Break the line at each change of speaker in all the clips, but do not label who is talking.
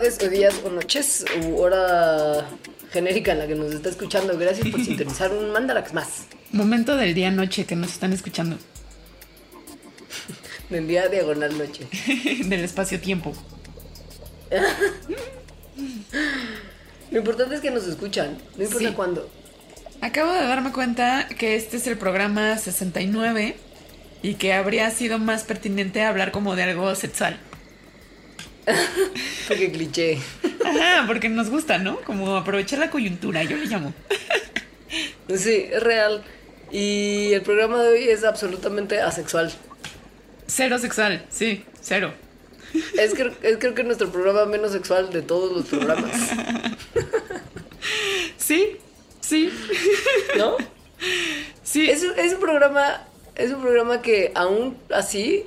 tardes, o días, o noches, u hora genérica en la que nos está escuchando. Gracias por sintonizar un Mandarax más.
Momento del día noche que nos están escuchando.
Del día diagonal noche.
del espacio-tiempo.
Lo importante es que nos escuchan, no importa
Sí.
cuándo.
Acabo de darme cuenta que este es el programa 69 y que habría sido más pertinente hablar como de algo sexual.
Porque cliché.
Ajá, porque nos gusta, ¿no? Como aprovechar la coyuntura, yo le llamo.
Sí, es real. Y el programa de hoy es absolutamente asexual.
Cero sexual, sí, cero.
Es, cre- es creo que nuestro programa menos sexual de todos los programas.
Sí, sí,
¿No?
sí.
Es un programa. Es un programa que aún así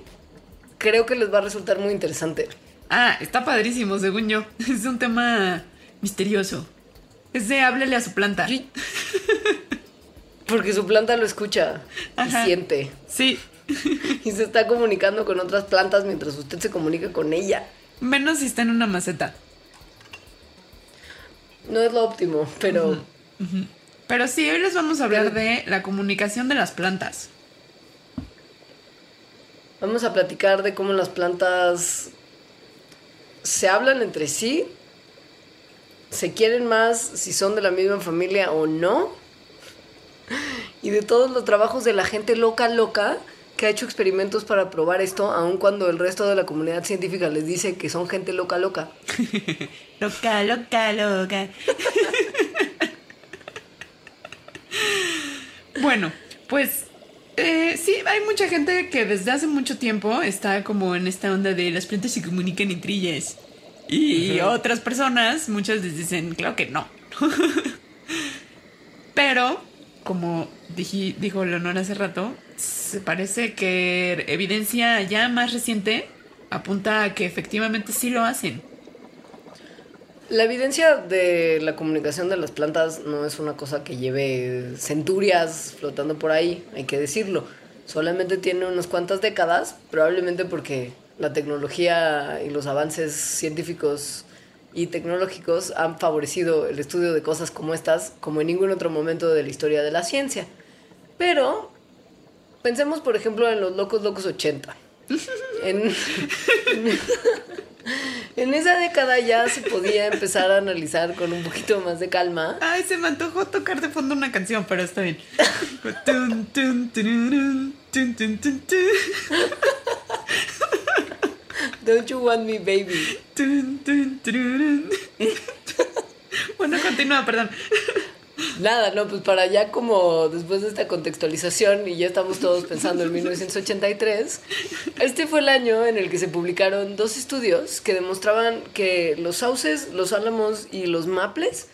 creo que les va a resultar muy interesante.
Ah, está padrísimo, según yo. Es un tema misterioso. Es de háblele a su planta.
Porque su planta lo escucha
Ajá.
y siente.
Sí,
Y se está comunicando con otras plantas mientras usted se comunica con ella.
menos si está en una maceta.
No es lo óptimo, pero
Pero sí, hoy les vamos a hablar de la comunicación de las plantas.
vamos a platicar de cómo las plantas se hablan entre sí, se quieren más si son de la misma familia o no, y de todos los trabajos de la gente loca loca que ha hecho experimentos para probar esto, aun cuando el resto de la comunidad científica les dice que son gente loca loca.
Loca, loca, loca. bueno, pues eh, sí, hay mucha gente que desde hace mucho tiempo está como en esta onda de las plantas se comunican entre ellas. Y otras personas, muchas les dicen, claro que no. Pero, como dije, dijo Leonor hace rato, se parece que evidencia ya más reciente apunta a que efectivamente sí lo hacen.
La evidencia de la comunicación de las plantas no es una cosa que lleve centurias flotando por ahí, hay que decirlo. Solamente tiene unas cuantas décadas, probablemente porque la tecnología y los avances científicos y tecnológicos han favorecido el estudio de cosas como estas como en ningún otro momento de la historia de la ciencia. Pero pensemos, por ejemplo, en los locos locos 80. En, en esa década ya se podía empezar a analizar con un poquito más de calma.
Ay, se me antojó tocar de fondo una canción, pero está bien.
Don't you want me, baby?
Bueno, continúa, perdón.
Nada, no, pues para ya como después de esta contextualización y ya estamos todos pensando en 1983, este fue el año en el que se publicaron dos estudios que demostraban que los sauces, los álamos y los maples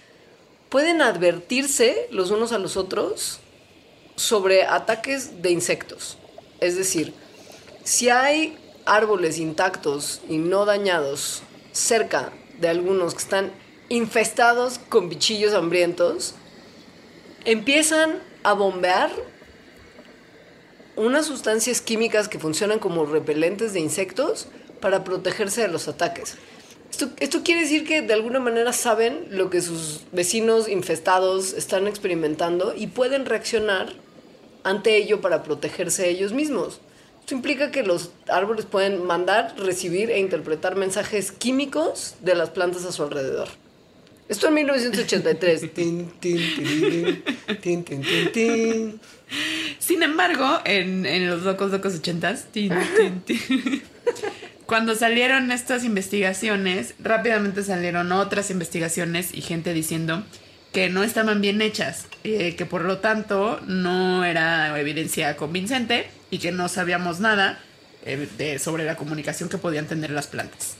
pueden advertirse los unos a los otros sobre ataques de insectos. Es decir, si hay árboles intactos y no dañados cerca de algunos que están infestados con bichillos hambrientos, empiezan a bombear unas sustancias químicas que funcionan como repelentes de insectos para protegerse de los ataques. Esto, quiere decir que de alguna manera saben lo que sus vecinos infestados están experimentando y pueden reaccionar ante ello para protegerse ellos mismos. Esto implica que los árboles pueden mandar, recibir e interpretar mensajes químicos de las plantas a su alrededor. Esto en 1983. Tin, tin, tirirín, tin, tin, tin, tin.
Sin embargo, en, en los locos locos ochentas, tin, tin, tin, cuando salieron estas investigaciones, rápidamente salieron otras investigaciones y gente diciendo que no estaban bien hechas, eh, que por lo tanto no era evidencia convincente y que no sabíamos nada eh, de, sobre la comunicación que podían tener las plantas.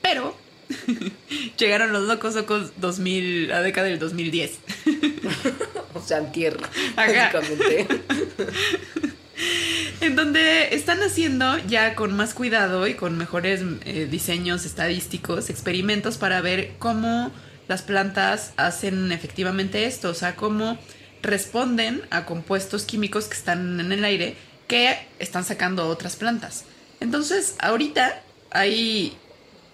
Pero llegaron los locos locos 2000, la década del 2010.
o sea, en tierra, básicamente.
En donde están haciendo ya con más cuidado y con mejores eh, diseños estadísticos experimentos para ver cómo las plantas hacen efectivamente esto, o sea, cómo responden a compuestos químicos que están en el aire que están sacando otras plantas. Entonces, ahorita hay,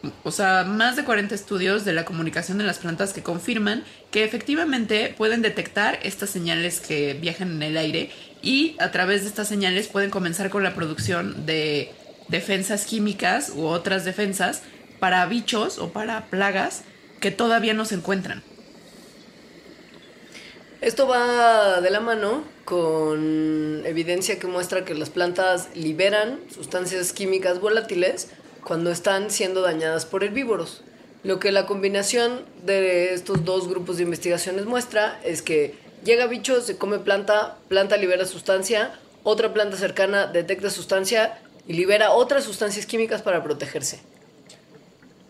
o sea, más de 40 estudios de la comunicación de las plantas que confirman que efectivamente pueden detectar estas señales que viajan en el aire y a través de estas señales pueden comenzar con la producción de defensas químicas u otras defensas para bichos o para plagas que todavía no se encuentran.
Esto va de la mano con evidencia que muestra que las plantas liberan sustancias químicas volátiles cuando están siendo dañadas por herbívoros. Lo que la combinación de estos dos grupos de investigaciones muestra es que llega bicho, se come planta, planta libera sustancia, otra planta cercana detecta sustancia y libera otras sustancias químicas para protegerse.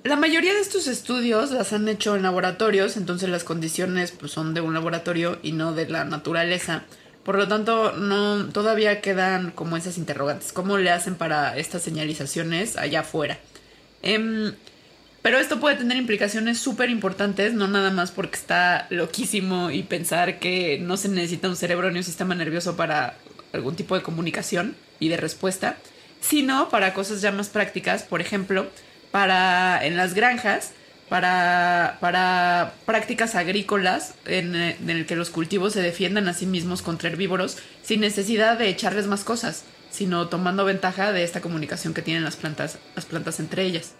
La mayoría de estos estudios las han hecho en laboratorios, entonces las condiciones pues, son de un laboratorio y no de la naturaleza. Por lo tanto, no todavía quedan como esas interrogantes. ¿Cómo le hacen para estas señalizaciones allá afuera? Em, pero esto puede tener implicaciones súper importantes, no nada más porque está loquísimo y pensar que no se necesita un cerebro ni un sistema nervioso para algún tipo de comunicación y de respuesta, sino para cosas ya más prácticas, por ejemplo, para en las granjas, para, para prácticas agrícolas en, en el que los cultivos se defiendan a sí mismos contra herbívoros sin necesidad de echarles más cosas, sino tomando ventaja de esta comunicación que tienen las plantas, las plantas entre ellas.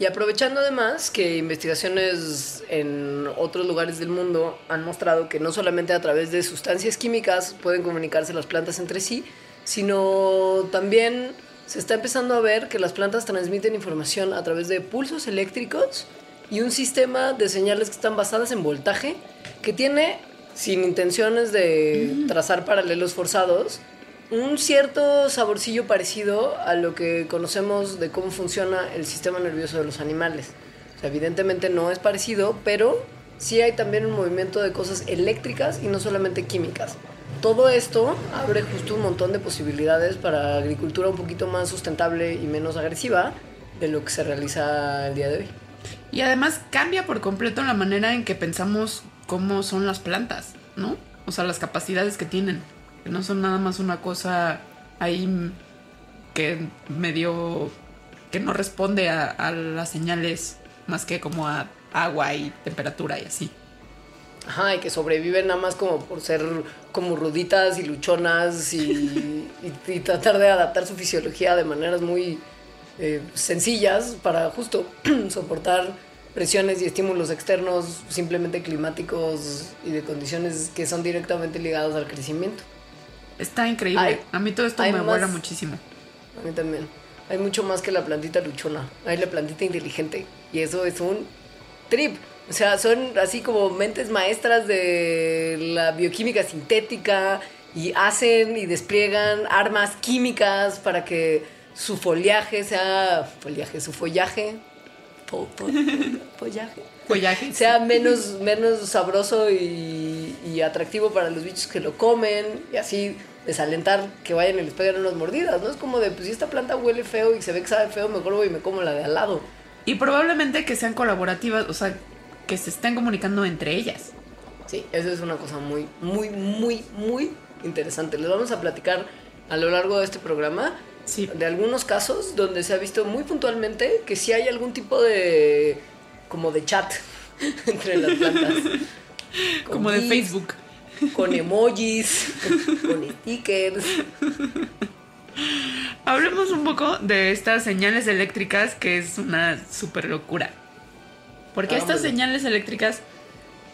Y aprovechando además que investigaciones en otros lugares del mundo han mostrado que no solamente a través de sustancias químicas pueden comunicarse las plantas entre sí, sino también se está empezando a ver que las plantas transmiten información a través de pulsos eléctricos y un sistema de señales que están basadas en voltaje que tiene, sin intenciones de trazar paralelos forzados, un cierto saborcillo parecido a lo que conocemos de cómo funciona el sistema nervioso de los animales. O sea, evidentemente no es parecido, pero sí hay también un movimiento de cosas eléctricas y no solamente químicas. Todo esto abre justo un montón de posibilidades para agricultura un poquito más sustentable y menos agresiva de lo que se realiza el día de hoy.
Y además cambia por completo la manera en que pensamos cómo son las plantas, ¿no? O sea, las capacidades que tienen. Que no son nada más una cosa ahí que medio. que no responde a, las señales más que como a agua y temperatura y así.
Ajá, y que sobreviven nada más como por ser como ruditas y luchonas y, y- y tratar de adaptar su fisiología de maneras muy eh, sencillas para justo soportar presiones y estímulos externos simplemente climáticos y de condiciones que son directamente ligadas al crecimiento.
Está increíble.
Hay-
a mí todo esto me vuela muchísimo.
A mí también. Hay mucho más que la plantita luchona. Hay la plantita inteligente. Y eso es un trip. O sea, son así como mentes maestras de la bioquímica sintética y hacen y despliegan armas químicas para que su foliaje sea. Foliaje, su follaje. fo- fo- follaje
Follaje.
sea menos, menos sabroso y, y atractivo para los bichos que lo comen y así desalentar que vayan y les peguen unas mordidas, ¿no? Es como de, pues si esta planta huele feo y se ve que sabe feo, mejor voy y me como la de al lado.
Y probablemente que sean colaborativas, o sea, que se estén comunicando entre ellas.
Sí, eso es una cosa muy, muy, muy, muy interesante. Les vamos a platicar a lo largo de este programa
Sí.
de algunos casos donde se ha visto muy puntualmente que sí hay algún tipo de, como de chat entre las plantas. Con
Como de Facebook.
con emojis, con stickers.
Hablemos un poco de estas señales eléctricas que es una super locura. Porque estas
Hagámoslo.
señales eléctricas,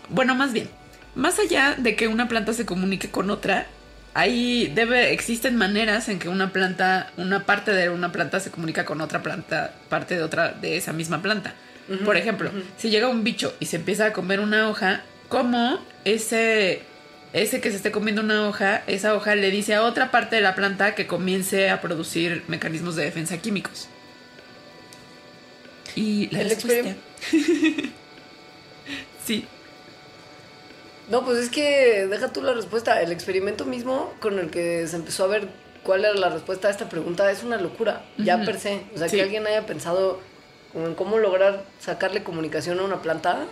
bueno, más bien, más allá de que una planta se comunique con otra, ahí debe existen maneras en que una planta, una parte de una planta se comunica con otra planta, parte de otra de esa misma planta. Por ejemplo, si llega un bicho y se empieza a comer una hoja, ¿cómo ese ese que se esté comiendo una hoja, esa hoja le dice a otra parte de la planta que comience a producir mecanismos de defensa químicos. Y la
El experim-
sí.
No, pues es que deja tú la respuesta. El experimento mismo con el que se empezó a ver cuál era la respuesta a esta pregunta es una locura, ya per se. O sea,
Sí.
que alguien haya pensado como en cómo lograr sacarle comunicación a una planta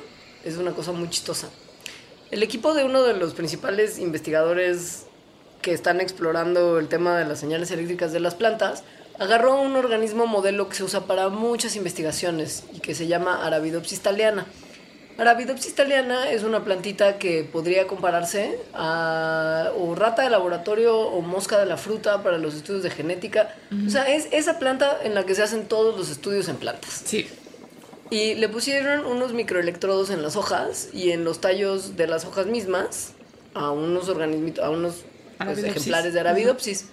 es una cosa muy chistosa. El equipo de uno de los principales investigadores que están explorando el tema de las señales eléctricas de las plantas agarró un organismo modelo que se usa para muchas investigaciones y que se llama Arabidopsis thaliana. Arabidopsis thaliana es una plantita que podría compararse a o rata de laboratorio o mosca de la fruta para los estudios de genética. O sea, es esa planta en la que se hacen todos los estudios en plantas.
Sí.
Y le pusieron unos microelectrodos en las hojas y en los tallos de las hojas mismas a unos organismos, a unos pues, ejemplares de Arabidopsis.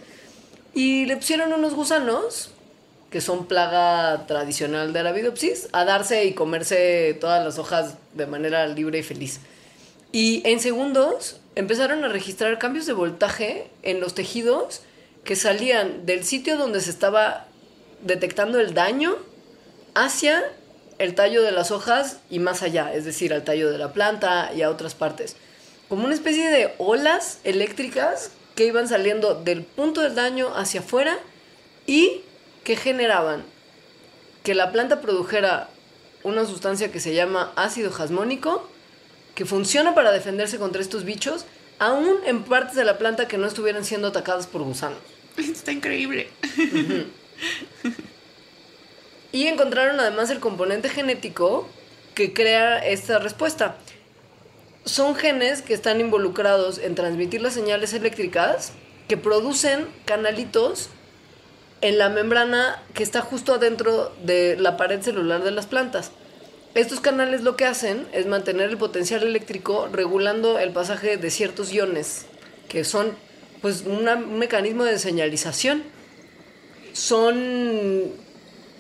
Y le pusieron unos gusanos, que son plaga tradicional de Arabidopsis, a darse y comerse todas las hojas de manera libre y feliz. Y en segundos empezaron a registrar cambios de voltaje en los tejidos que salían del sitio donde se estaba detectando el daño hacia el tallo de las hojas y más allá, es decir, al tallo de la planta y a otras partes. Como una especie de olas eléctricas que iban saliendo del punto del daño hacia afuera y que generaban que la planta produjera una sustancia que se llama ácido jasmónico, que funciona para defenderse contra estos bichos, aún en partes de la planta que no estuvieran siendo atacadas por gusanos.
Está increíble.
Y encontraron además el componente genético que crea esta respuesta. Son genes que están involucrados en transmitir las señales eléctricas que producen canalitos en la membrana que está justo adentro de la pared celular de las plantas. Estos canales lo que hacen es mantener el potencial eléctrico regulando el pasaje de ciertos iones, que son pues un mecanismo de señalización. Son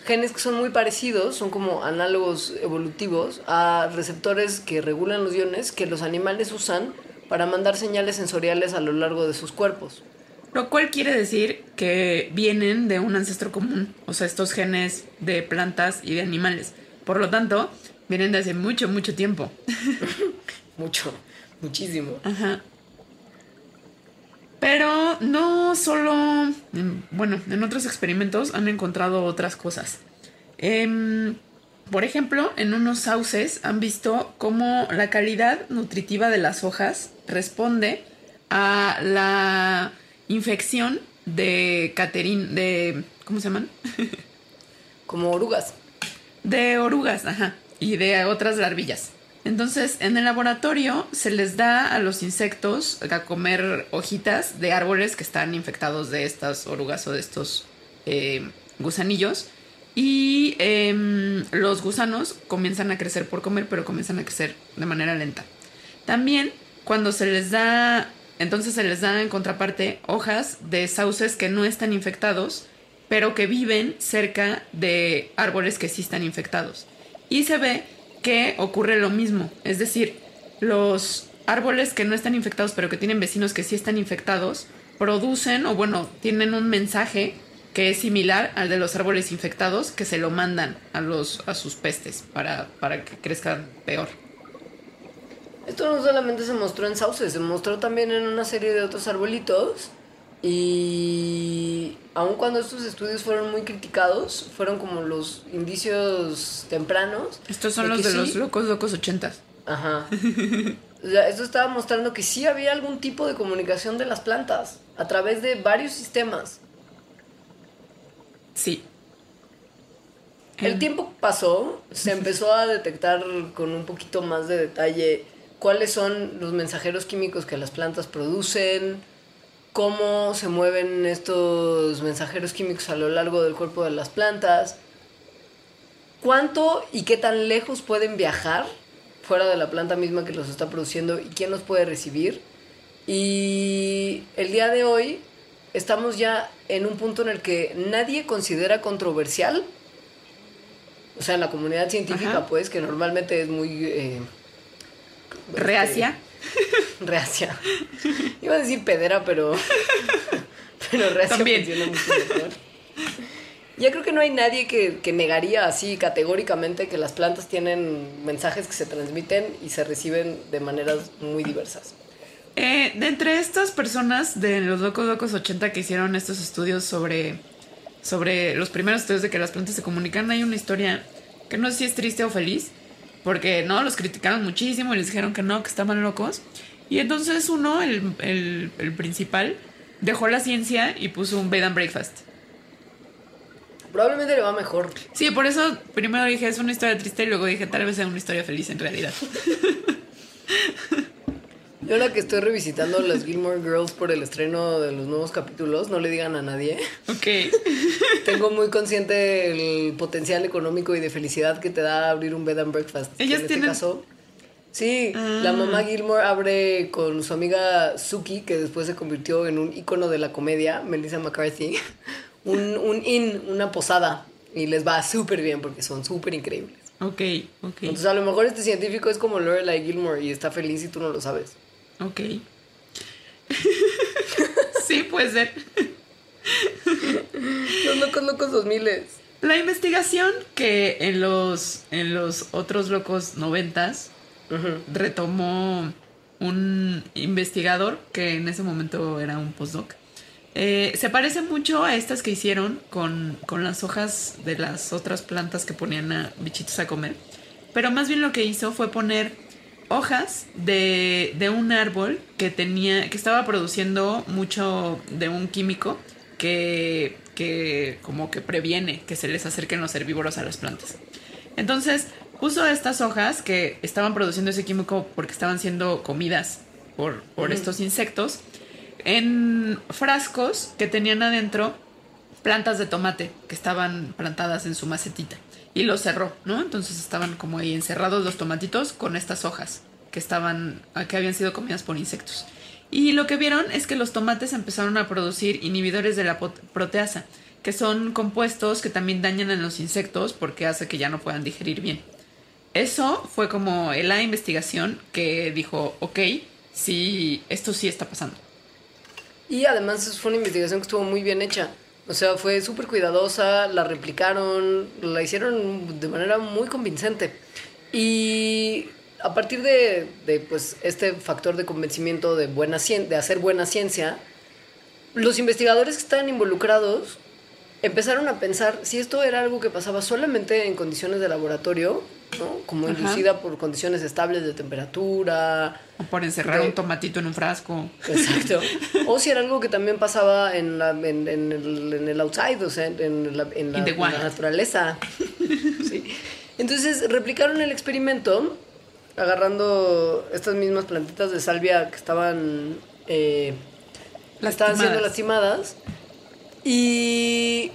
genes que son muy parecidos, son como análogos evolutivos a receptores que regulan los iones que los animales usan para mandar señales sensoriales a lo largo de sus cuerpos.
Lo cual quiere decir que vienen de un ancestro común, o sea, estos genes de plantas y de animales. Por lo tanto, vienen de hace mucho, mucho tiempo.
Mucho, muchísimo.
Ajá. Pero no solo, en- bueno, en otros experimentos han encontrado otras cosas. Em, por ejemplo, en unos sauces han visto cómo la calidad nutritiva de las hojas responde a la infección de caterin, de, ¿cómo se llaman?
Como orugas.
De orugas, ajá, y de otras larvillas. Entonces, en el laboratorio se les da a los insectos a comer hojitas de árboles que están infectados de estas orugas o de estos eh, gusanillos. Y em, los gusanos comienzan a crecer por comer, pero comienzan a crecer de manera lenta. También cuando se les da, entonces se les da en contraparte hojas de sauces que no están infectados, pero que viven cerca de árboles que sí están infectados. Y se ve que ocurre lo mismo, es decir, los árboles que no están infectados, pero que tienen vecinos que sí están infectados, producen, o bueno, tienen un mensaje que es similar al de los árboles infectados, que se lo mandan a, los, a sus pestes para, para que crezcan peor.
Esto no solamente se mostró en sauces, se mostró también en una serie de otros arbolitos. Y aun cuando estos estudios fueron muy criticados, fueron como los indicios tempranos.
Estos son
de
los de los locos, locos ochentas.
Ajá. O sea, esto estaba mostrando que sí había algún tipo de comunicación de las plantas a través de varios sistemas.
Sí.
El
Em,
tiempo pasó, se empezó a detectar con un poquito más de detalle cuáles son los mensajeros químicos que las plantas producen, cómo se mueven estos mensajeros químicos a lo largo del cuerpo de las plantas, cuánto y qué tan lejos pueden viajar fuera de la planta misma que los está produciendo y quién los puede recibir. Y el día de hoy estamos ya en un punto en el que nadie considera controversial, o sea, en la comunidad científica,
Ajá.
pues, que normalmente es muy... eh,
Reacia.
reacia. Iba a decir pedera, pero. Pero reacia
También.
funciona mucho mejor. Ya creo que no hay nadie que, que negaría así categóricamente que las plantas tienen mensajes que se transmiten y se reciben de maneras muy diversas.
Eh, de entre estas personas de los locos locos 80 que hicieron estos estudios sobre, sobre los primeros estudios de que las plantas se comunican, hay una historia que no sé si es triste o feliz, porque no, los criticaron muchísimo y les dijeron que no, que estaban locos. Y entonces uno, el, el, el principal, dejó la ciencia y puso un bed and breakfast.
Probablemente le va mejor.
Sí, por eso primero dije es una historia triste y luego dije tal vez sea una historia feliz en realidad.
Yo ahora que estoy revisitando las Gilmore Girls por el estreno de los nuevos capítulos, no le digan a nadie.
Ok.
Tengo muy consciente el potencial económico y de felicidad que te da abrir un bed and breakfast.
Ellas
en
tienen-
este caso. Sí,
Ah.
la mamá Gilmore abre con su amiga Suki, que después se convirtió en un ícono de la comedia, Melissa McCarthy, un, un inn, una posada. Y les va súper bien porque son súper increíbles.
Ok, ok.
Entonces a lo mejor este científico es como Lorelai Gilmore y está feliz y tú no lo sabes.
Ok. sí, puede ser.
Los locos locos 2000
La investigación que en los, en los otros locos noventas retomó un investigador que en ese momento era un postdoc. Eh, se parece mucho a estas que hicieron con, con las hojas de las otras plantas que ponían a bichitos a comer. Pero más bien lo que hizo fue poner hojas de, de un árbol que tenía. que estaba produciendo mucho de un químico que, que como que previene que se les acerquen los herbívoros a las plantas. Entonces puso estas hojas que estaban produciendo ese químico porque estaban siendo comidas por, por estos insectos en frascos que tenían adentro plantas de tomate que estaban plantadas en su macetita y los cerró, ¿no? Entonces estaban como ahí encerrados los tomatitos con estas hojas que estaban que habían sido comidas por insectos. Y lo que vieron es que los tomates empezaron a producir inhibidores de la proteasa, que son compuestos que también dañan a los insectos porque hace que ya no puedan digerir bien. Eso fue como la investigación que dijo, ok, sí, esto sí está pasando.
Y además fue una investigación que estuvo muy bien hecha. O sea, fue súper cuidadosa, la replicaron, la hicieron de manera muy convincente. Y a partir de, de, pues, este factor de convencimiento de, buena cien- de hacer buena ciencia, los investigadores que estaban involucrados empezaron a pensar si esto era algo que pasaba solamente en condiciones de laboratorio, ¿no? como
Ajá.
inducida por condiciones estables de temperatura,
O por encerrar un tomatito en un frasco.
Exacto. O si era algo que también pasaba en, la, en, en el, en el outside, o sea, en la, naturaleza. Sí. Entonces replicaron el experimento agarrando estas mismas plantitas de salvia que estaban, eh, estaban siendo lastimadas y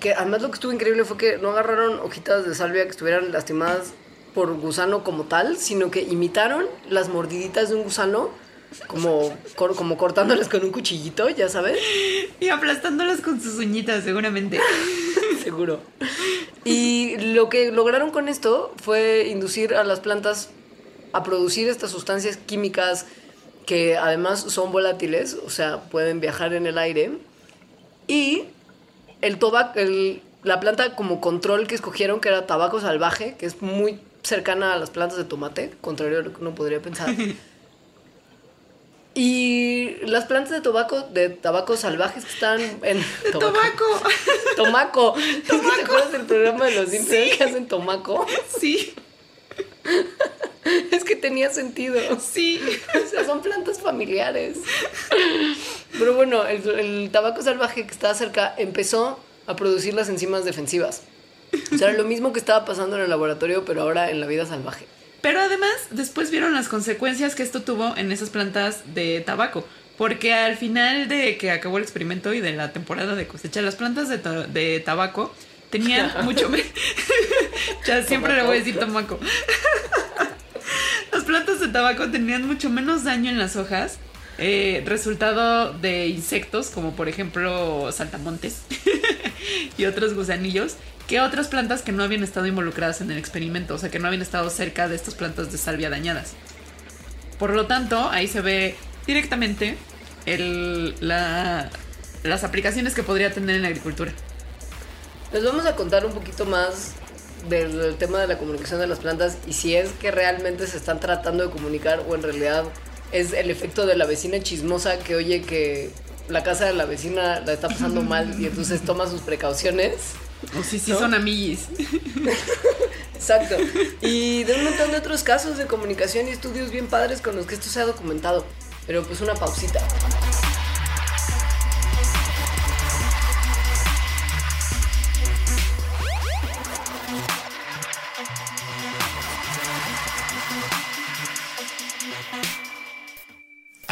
que además lo que estuvo increíble fue que no agarraron hojitas de salvia que estuvieran lastimadas por gusano como tal, sino que imitaron las mordiditas de un gusano, como, cor- como cortándolas con un cuchillito, ya sabes,
Y aplastándolas con sus uñitas, seguramente.
seguro. Y lo que lograron con esto fue inducir a las plantas a producir estas sustancias químicas que además son volátiles, o sea, pueden viajar en el aire. Y el tabaco, el- la planta como control que escogieron, que era tabaco salvaje, que es muy cercana a las plantas de tomate, contrario a lo que uno podría pensar. Y las plantas de tabaco, de tabaco salvajes que están en...
¡Tomaco!
Tomaco. ¿Es que ¿Te acuerdas del programa de los Simpsons que hacen tomaco?
Sí,
Es que tenía sentido.
sí.
O sea, son plantas familiares. Pero bueno, el, el tabaco salvaje que estaba cerca empezó a producir las enzimas defensivas. O sea, era lo mismo que estaba pasando en el laboratorio, pero ahora en la vida salvaje.
Pero además, después vieron las consecuencias que esto tuvo en esas plantas de tabaco. Porque al final de que acabó el experimento y de la temporada de cosecha, las plantas de, ta- de tabaco tenían mucho menos. ya siempre le voy a decir tomaco. las plantas de tabaco tenían mucho menos daño en las hojas. eh, resultado de insectos, como por ejemplo saltamontes y otros gusanillos, que otras plantas que no habían estado involucradas en el experimento, o sea, que no habían estado cerca de estas plantas de salvia dañadas. Por lo tanto, ahí se ve directamente el, la- las aplicaciones que podría tener en la agricultura.
Les vamos a contar un poquito más del tema de la comunicación de las plantas y si es que realmente se están tratando de comunicar o en realidad es el efecto de la vecina chismosa que oye que la casa de la vecina la está pasando mal y entonces toma sus precauciones.
O si sí
¿No?
son amiguis.
Exacto. Y de un montón de otros casos de comunicación y estudios bien padres con los que esto se ha documentado. Pero pues una pausita.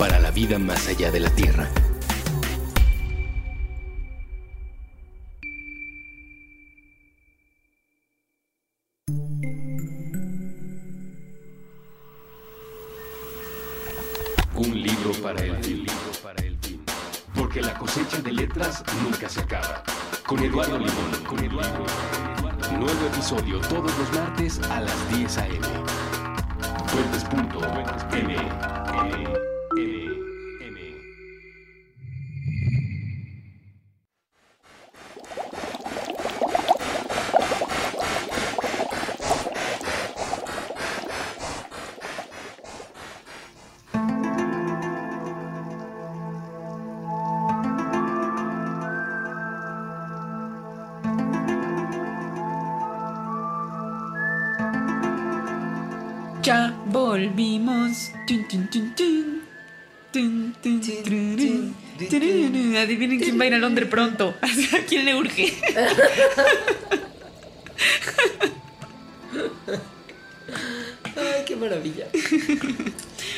para la vida más allá de la Tierra. Un libro para el fin. Porque la cosecha de letras nunca se acaba. Con Eduardo Limón. Con Eduardo. Nuevo episodio todos los martes a las 10 a.m. Puentes.m.
quién le urge?
Ay, qué maravilla.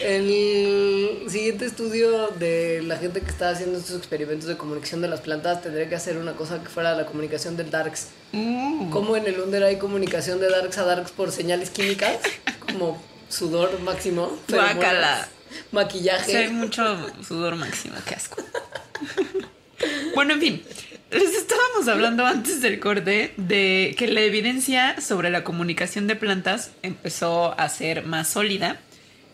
El siguiente estudio de la gente que está haciendo estos experimentos de comunicación de las plantas tendría que hacer una cosa que fuera la comunicación del Darks. Como en el Under hay comunicación de Darks a Darks por señales químicas, como sudor máximo,
Guácala.
maquillaje.
Sí, hay mucho sudor máximo, qué asco. bueno, en fin, les estábamos hablando antes del corte de que la evidencia sobre la comunicación de plantas empezó a ser más sólida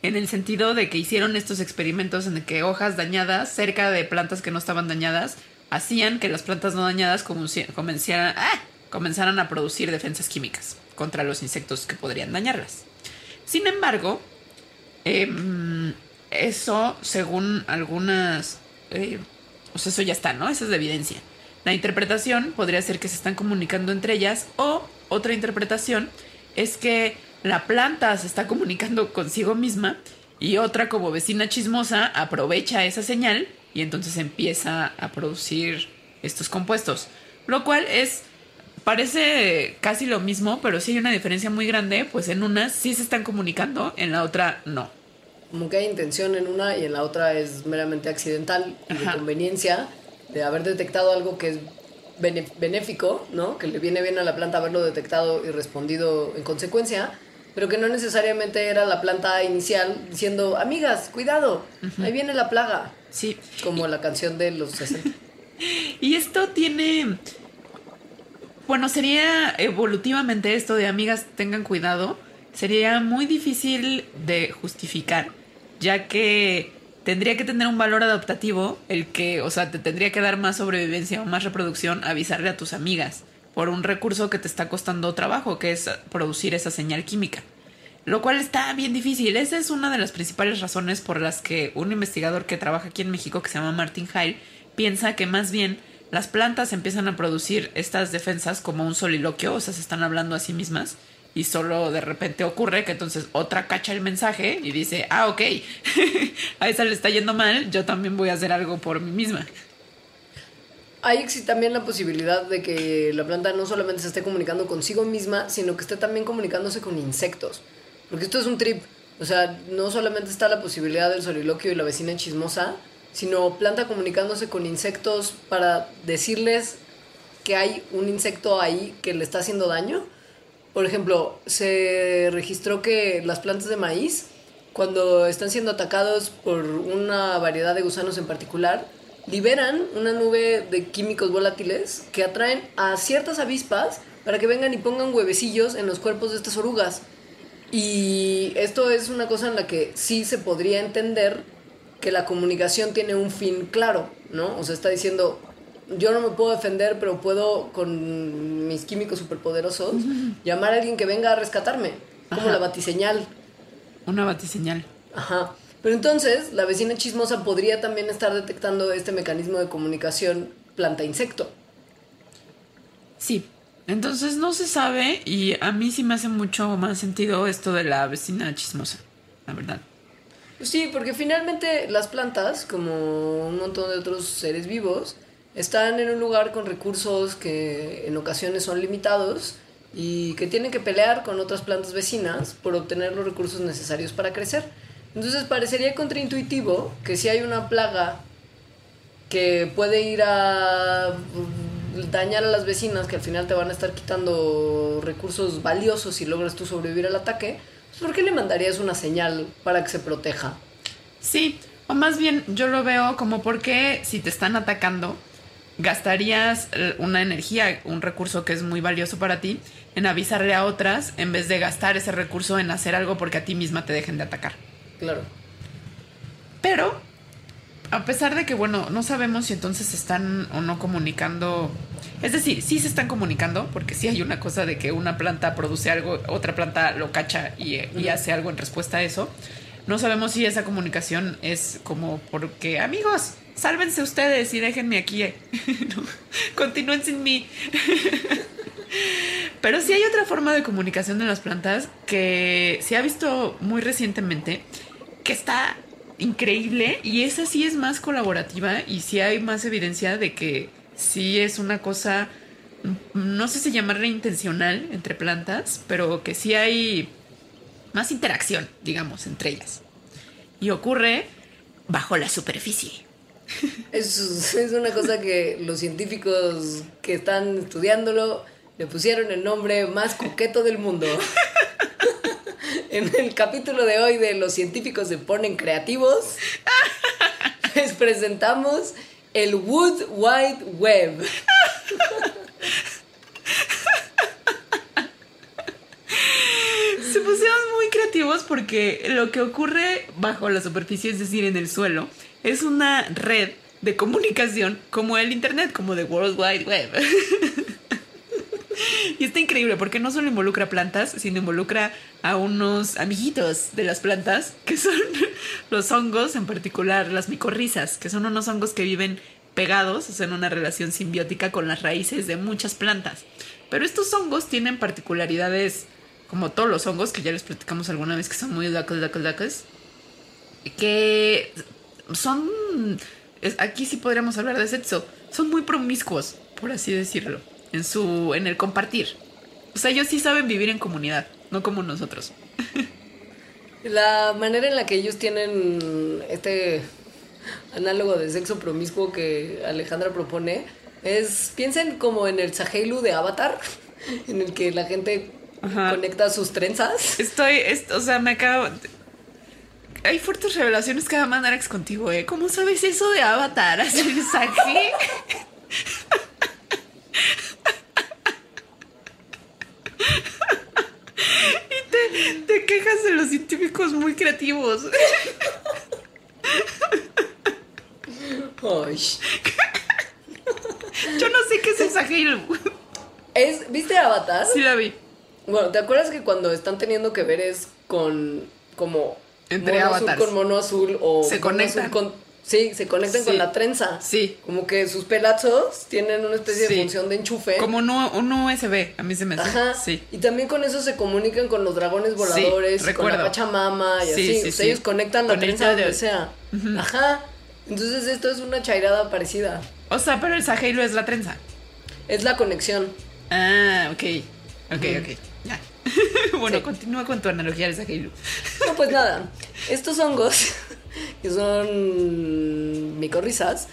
en el sentido de que hicieron estos experimentos en que hojas dañadas cerca de plantas que no estaban dañadas hacían que las plantas no dañadas comenciaran- ¡ah! comenzaran a producir defensas químicas contra los insectos que podrían dañarlas. Sin embargo, Em, eso, según algunas... eh, sea, eso ya está, ¿no? Esa es la evidencia. La interpretación podría ser que se están comunicando entre ellas o otra interpretación es que la planta se está comunicando consigo misma y otra como vecina chismosa aprovecha esa señal y entonces empieza a producir estos compuestos. Lo cual es parece casi lo mismo, pero sí hay una diferencia muy grande, pues en unas sí se están comunicando, en la otra no.
Como que hay intención en una y en la otra es meramente accidental y de conveniencia de haber detectado algo que es benéfico, ¿no? Que le viene bien a la planta haberlo detectado y respondido en consecuencia, pero que no necesariamente era la planta inicial diciendo, amigas, cuidado, ahí viene la plaga,
Sí.
como la canción de los 60.
Y esto tiene. Bueno, sería evolutivamente esto de amigas tengan cuidado. Sería muy difícil de justificar, ya que tendría que tener un valor adaptativo el que, o sea, te tendría que dar más sobrevivencia o más reproducción avisarle a tus amigas por un recurso que te está costando trabajo, que es producir esa señal química. Lo cual está bien difícil. Esa es una de las principales razones por las que un investigador que trabaja aquí en México, que se llama Martin Heil, piensa que más bien las plantas empiezan a producir estas defensas como un soliloquio, o sea, se están hablando a sí mismas. Y solo de repente ocurre que entonces otra cacha el mensaje y dice, ah, ok, a esa le está yendo mal, yo también voy a hacer algo por mí misma.
Hay también la posibilidad de que la planta no solamente se esté comunicando consigo misma, sino que esté también comunicándose con insectos. Porque esto es un trip. O sea, no solamente está la posibilidad del soliloquio y la vecina chismosa, sino planta comunicándose con insectos para decirles que hay un insecto ahí que le está haciendo daño. Por ejemplo, se registró que las plantas de maíz, cuando están siendo atacados por una variedad de gusanos en particular, liberan una nube de químicos volátiles que atraen a ciertas avispas para que vengan y pongan huevecillos en los cuerpos de estas orugas. Y esto es una cosa en la que sí se podría entender que la comunicación tiene un fin claro, ¿no? O sea, está diciendo, yo no me puedo defender, pero puedo con mis químicos superpoderosos llamar a alguien que venga a rescatarme, como
Ajá.
la batiseñal.
Una batiseñal.
Ajá. Pero entonces, la vecina chismosa podría también estar detectando este mecanismo de comunicación planta-insecto.
Sí. Entonces no se sabe y a mí sí me hace mucho más sentido esto de la vecina chismosa, la verdad.
Sí, porque finalmente las plantas, como un montón de otros seres vivos, están en un lugar con recursos que en ocasiones son limitados y que tienen que pelear con otras plantas vecinas por obtener los recursos necesarios para crecer. Entonces parecería contraintuitivo que si hay una plaga que puede ir a dañar a las vecinas que al final te van a estar quitando recursos valiosos si logras tú sobrevivir al ataque, pues ¿por qué le mandarías una señal para que se proteja?
Sí, o más bien yo lo veo como porque si te están atacando, gastarías eh, una energía, un recurso que es muy valioso para ti, en avisarle a otras en vez de gastar ese recurso en hacer algo porque a ti misma te dejen de atacar.
Claro.
Pero, a pesar de que, bueno, no sabemos si entonces están o no comunicando. Es decir, sí se están comunicando, porque sí hay una cosa de que una planta produce algo, otra planta lo cacha y, y hace algo en respuesta a eso. No sabemos si esa comunicación es como porque, amigos, sálvense ustedes y déjenme aquí. eh". Continúen sin mí. Pero sí hay otra forma de comunicación de las plantas que se ha visto muy recientemente, que está increíble y esa sí es más colaborativa y sí hay más evidencia de que sí es una cosa, no sé si llamarla intencional entre plantas, pero que sí hay más interacción, digamos, entre ellas. Y ocurre bajo la superficie.
Es, es una cosa que los científicos que están estudiándolo le pusieron el nombre más coqueto del mundo. En el capítulo de hoy de Los científicos se ponen creativos, les presentamos el Wood Wide Web.
Se pusieron porque lo que ocurre bajo la superficie, es decir, en el suelo, es una red de comunicación como el Internet, como de World Wide Web. y está increíble porque no solo involucra plantas, sino involucra a unos amiguitos de las plantas, que son los hongos, en particular las micorrizas, que son unos hongos que viven pegados, o sea, en una relación simbiótica con las raíces de muchas plantas. Pero estos hongos tienen particularidades, como todos los hongos, que ya les platicamos alguna vez, que son muy dacos, dacos, dacos, que son, aquí sí podríamos hablar de sexo, son muy promiscuos, por así decirlo. en su en el compartir. O sea, ellos sí saben vivir en comunidad, no como nosotros.
La manera en la que ellos tienen este análogo de sexo promiscuo que Alejandra propone es, piensen como en el Sahelu de Avatar, en el que la gente
Ajá.
conecta sus trenzas.
Estoy, es- o sea, me acabo. Hay fuertes revelaciones que va a mandar ex contigo, ¿eh? ¿Cómo sabes eso de Avatar? Así saqué. y te, te quejas de los científicos muy creativos.
Ay.
Yo no sé qué es el Sahel.
Es, ¿Viste Avatar?
Sí la vi.
Bueno, ¿te acuerdas que cuando están teniendo que ver es con como
Entre
mono
avatars.
azul con mono azul o
Se conectan.
con sí, se conectan
Sí.
con la trenza.
Sí.
Como que sus pelazos tienen una especie
Sí.
de función de enchufe.
Como U- un USB, a mí se me hace.
Ajá.
Sí.
Y también con eso se comunican con los dragones voladores, y con la Pachamama y
Sí,
así.
sí,
O sea,
sí.
ellos conectan la trenza donde
radio.
sea. Ajá. Entonces esto es una chairada parecida.
O sea, pero el Sahelo es la trenza.
Es la conexión.
Ah, ok. Ok, ok. Bueno,
Sí.
continúa con tu analogía del Sahelo.
No, pues nada. Estos hongos, que son micorrizas,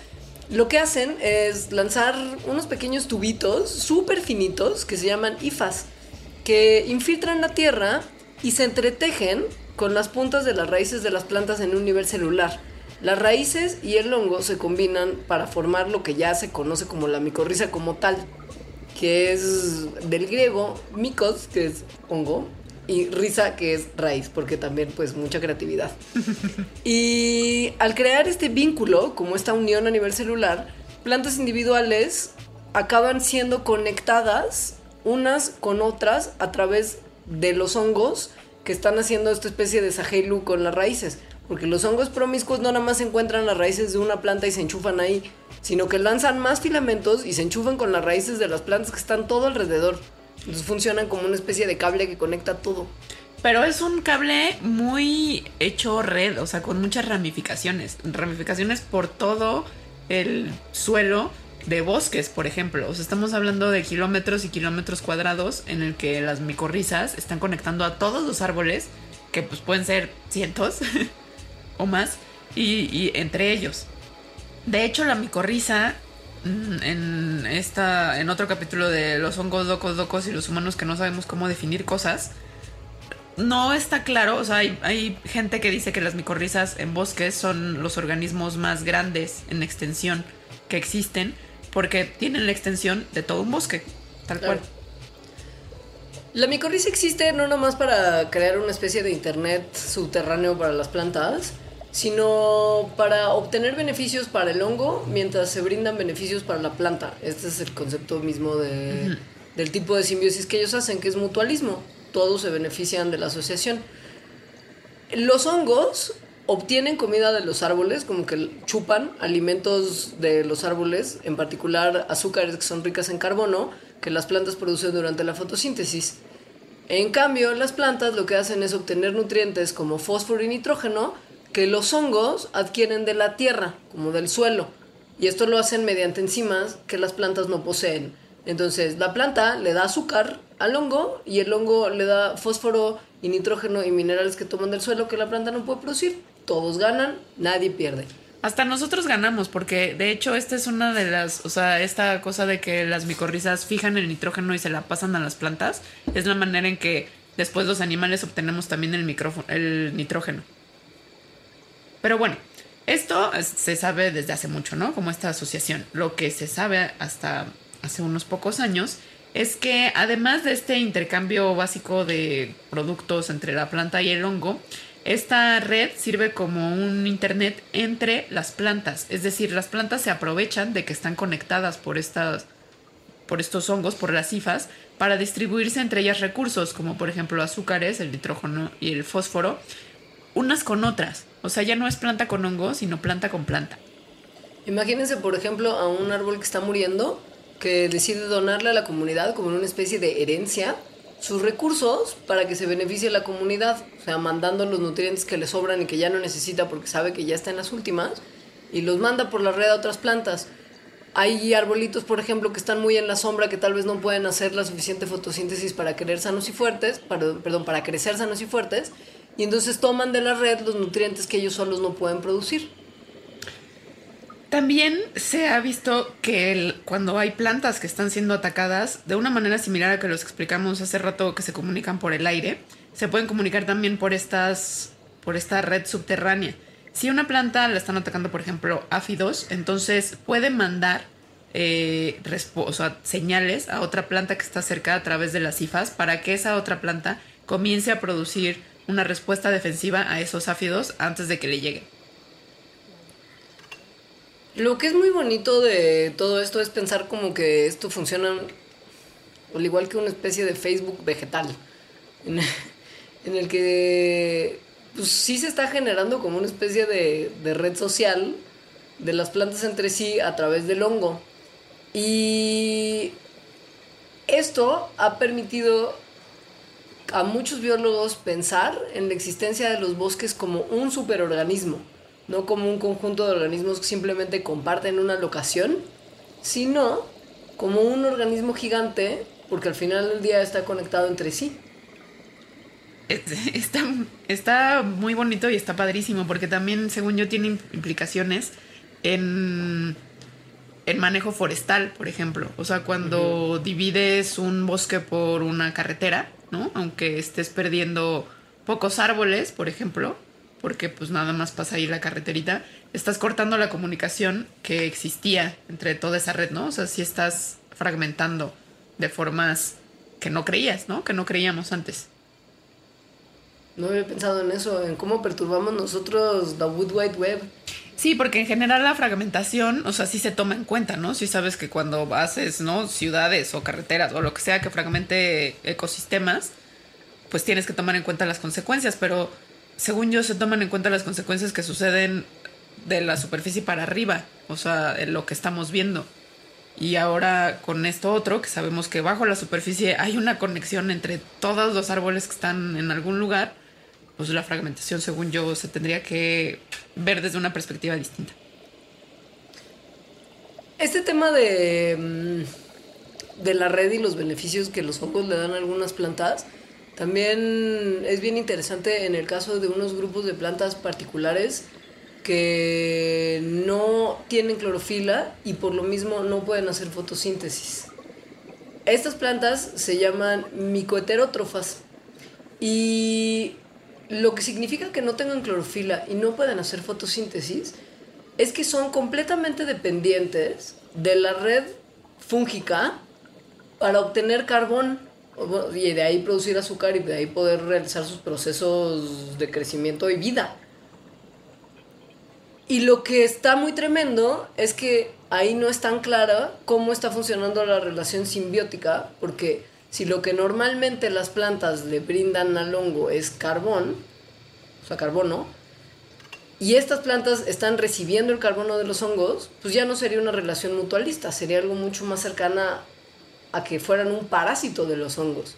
lo que hacen es lanzar unos pequeños tubitos súper finitos que se llaman ifas, que infiltran la tierra y se entretejen con las puntas de las raíces de las plantas en un nivel celular. Las raíces y el hongo se combinan para formar lo que ya se conoce como la micorriza como tal, que es del griego micos, que es hongo, y risa, que es raíz, porque también pues mucha creatividad. Y al crear este vínculo, como esta unión a nivel celular, plantas individuales acaban siendo conectadas unas con otras a través de los hongos que están haciendo esta especie de sahelu con las raíces. Porque los hongos promiscuos no nada más encuentran las raíces de una planta y se enchufan ahí, sino que lanzan más filamentos y se enchufan con las raíces de las plantas que están todo alrededor. Entonces funcionan como una especie de cable que conecta todo.
Pero es un cable muy hecho red, o sea, con muchas ramificaciones. Ramificaciones por todo el suelo de bosques, por ejemplo. O sea, estamos hablando de kilómetros y kilómetros cuadrados en el que las micorrizas están conectando a todos los árboles, que pues pueden ser cientos o más, y, y entre ellos. De hecho, la micorriza mm, en esta en otro capítulo de los hongos locos locos y los humanos que no sabemos cómo definir cosas no está claro, o sea, hay, hay gente que dice que las micorrizas en bosques son los organismos más grandes en extensión que existen porque tienen la extensión de todo un bosque, tal
Claro.
cual.
La micorriza existe no nomás para crear una especie de internet subterráneo para las plantas, sino para obtener beneficios para el hongo mientras se brindan beneficios para la planta. Este es el concepto mismo de- del tipo de simbiosis que ellos hacen, que es mutualismo. Todos se benefician de la asociación. Los hongos obtienen comida de los árboles, como que chupan alimentos de los árboles, en particular azúcares que son ricas en carbono, que las plantas producen durante la fotosíntesis. En cambio, las plantas lo que hacen es obtener nutrientes como fósforo y nitrógeno que los hongos adquieren de la tierra, como del suelo. Y esto lo hacen mediante enzimas que las plantas no poseen. Entonces, la planta le da azúcar al hongo y el hongo le da fósforo y nitrógeno y minerales que toman del suelo que la planta no puede producir. Todos ganan, nadie pierde.
Hasta nosotros ganamos porque de hecho esta es una de las, o sea, esta cosa de que las micorrizas fijan el nitrógeno y se la pasan a las plantas es la manera en que después los animales obtenemos también el, el nitrógeno. Pero bueno, esto es- se sabe desde hace mucho, ¿no? Como esta asociación. Lo que se sabe hasta hace unos pocos años es que además de este intercambio básico de productos entre la planta y el hongo, esta red sirve como un internet entre las plantas. Es decir, las plantas se aprovechan de que están conectadas por estas por estos hongos, por las cifas, para distribuirse entre ellas recursos, como por ejemplo azúcares, el nitrógeno y el fósforo, unas con otras. O sea, ya no es planta con hongo, sino planta con planta.
Imagínense, por ejemplo, a un árbol que está muriendo, que decide donarle a la comunidad como una especie de herencia sus recursos para que se beneficie la comunidad, o sea, mandando los nutrientes que le sobran y que ya no necesita porque sabe que ya está en las últimas, y los manda por la red a otras plantas. hay arbolitos, por ejemplo, que están muy en la sombra, que tal vez no pueden hacer la suficiente fotosíntesis para querer sanos y fuertes, perdón, para crecer sanos y fuertes, y entonces toman de la red los nutrientes que ellos solos no pueden producir.
También se ha visto que cuando hay plantas que están siendo atacadas, de una manera similar a que los explicamos hace rato que se comunican por el aire, se pueden comunicar también por estas, por esta red subterránea. Si una planta la están atacando, por ejemplo, áfidos, entonces puede mandar eh, señales a otra planta que está cerca a través de las cifas para que esa otra planta comience a producir una respuesta defensiva a esos áfidos antes de que le lleguen.
Lo que es muy bonito de todo esto es pensar como que esto funciona al igual que una especie de Facebook vegetal, en, el que pues sí se está generando como una especie de red social de las plantas entre sí a través del hongo. Y esto ha permitido a muchos biólogos pensar en la existencia de los bosques como un superorganismo, no como un conjunto de organismos que simplemente comparten una locación, sino como un organismo gigante, porque al final del día está conectado entre sí.
Es- Está, está muy bonito y está padrísimo porque también, según yo, tiene implicaciones en, en manejo forestal, por ejemplo. O sea, cuando divides un bosque por una carretera, ¿no? Aunque estés perdiendo pocos árboles, por ejemplo, porque pues nada más pasa ahí la carreterita, estás cortando la comunicación que existía entre toda esa red, ¿no? O sea, si estás fragmentando de formas que no creías, ¿no? Que no creíamos antes.
No había pensado en eso, en cómo perturbamos nosotros la Wood Wide Web.
Sí, porque en general la fragmentación, o sea, sí se toma en cuenta, ¿no? Si sabes que cuando haces, ¿no? Ciudades o carreteras o lo que sea que fragmente ecosistemas, pues tienes que tomar en cuenta las consecuencias, pero según yo se toman en cuenta las consecuencias que suceden de la superficie para arriba, o sea, lo que estamos viendo. Y ahora con esto otro, que sabemos que bajo la superficie hay una conexión entre todos los árboles que están en algún lugar, pues la fragmentación, según yo, se tendría que ver desde una perspectiva distinta.
Este tema de, mm, de la red y los beneficios que los hongos le dan a algunas plantas también es bien interesante en el caso de unos grupos de plantas particulares que no tienen clorofila y por lo mismo no pueden hacer fotosíntesis. Estas plantas se llaman micoheterótrofas y lo que significa que no tengan clorofila y no puedan hacer fotosíntesis es que son completamente dependientes de la red fúngica para obtener carbón y de ahí producir azúcar y de ahí poder realizar sus procesos de crecimiento y vida. Y lo que está muy tremendo es que ahí no es tan clara cómo está funcionando la relación simbiótica, porque si lo que normalmente las plantas le brindan al hongo es carbón, o sea, carbono, y estas plantas están recibiendo el carbono de los hongos, pues ya no sería una relación mutualista, sería algo mucho más cercana a que fueran un parásito de los hongos.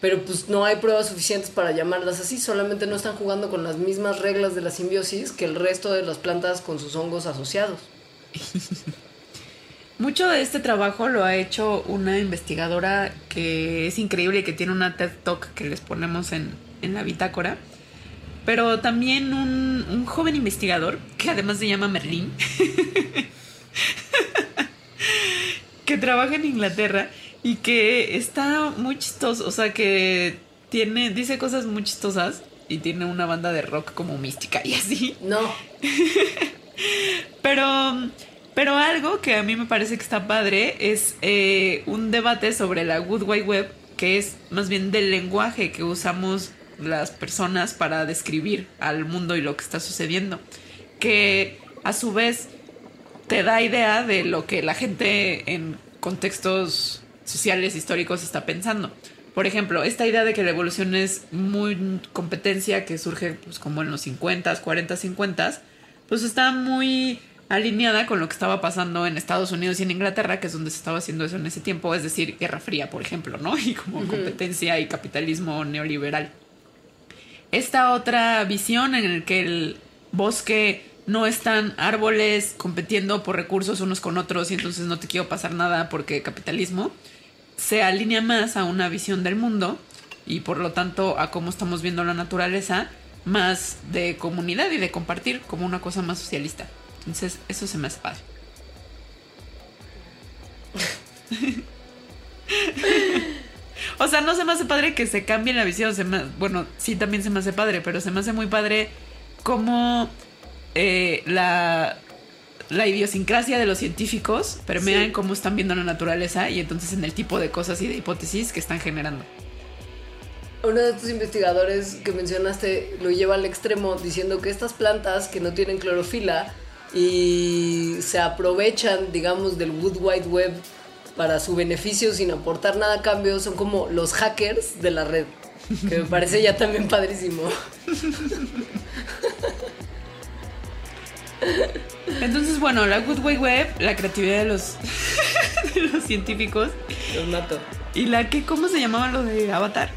Pero pues no hay pruebas suficientes para llamarlas así, solamente no están jugando con las mismas reglas de la simbiosis que el resto de las plantas con sus hongos asociados.
Mucho de este trabajo lo ha hecho una investigadora que es increíble y que tiene una TED Talk que les ponemos en, en la bitácora. Pero también un, un joven investigador que además se llama Merlín, que trabaja en Inglaterra y que está muy chistoso, o sea que tiene, dice cosas muy chistosas y tiene una banda de rock como mística y así.
No,
Pero, pero algo que a mí me parece que está padre es eh, un debate sobre la Good Wide Web, que es más bien del lenguaje que usamos las personas para describir al mundo y lo que está sucediendo. Que a su vez te da idea de lo que la gente en contextos sociales históricos está pensando. Por ejemplo, esta idea de que la evolución es muy competencia que surge pues, como en los 50s, 40s, 50s, pues está muy alineada con lo que estaba pasando en Estados Unidos y en Inglaterra, que es donde se estaba haciendo eso en ese tiempo, es decir, Guerra Fría, por ejemplo, ¿no? Y como competencia y capitalismo neoliberal. Esta otra visión en el que el bosque no están árboles compitiendo por recursos unos con otros y entonces no te quiero pasar nada porque capitalismo, se alinea más a una visión del mundo y por lo tanto a cómo estamos viendo la naturaleza más de comunidad y de compartir como una cosa más socialista. Entonces eso se me hace padre. o sea, no se me hace padre que se cambie la visión. Se me- bueno, sí también se me hace padre, pero se me hace muy padre cómo eh, la, la idiosincrasia de los científicos permea
Sí.
en cómo están viendo la naturaleza y entonces en el tipo de cosas y de hipótesis que están generando.
Uno de estos investigadores que mencionaste lo lleva al extremo diciendo que estas plantas que no tienen clorofila y se aprovechan, digamos, del Wood Wide Web para su beneficio sin aportar nada a cambio son como los hackers de la red. Que me parece ya también padrísimo.
Entonces, bueno, la Good Way Web, la creatividad de los, de los científicos
Los mato.
y la que, ¿cómo se llamaba lo de Avatar?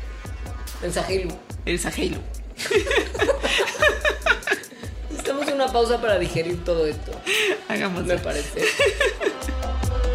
Mensaje.
El Sahelu.
Necesitamos una pausa para digerir todo esto.
Hagamos
Me parece.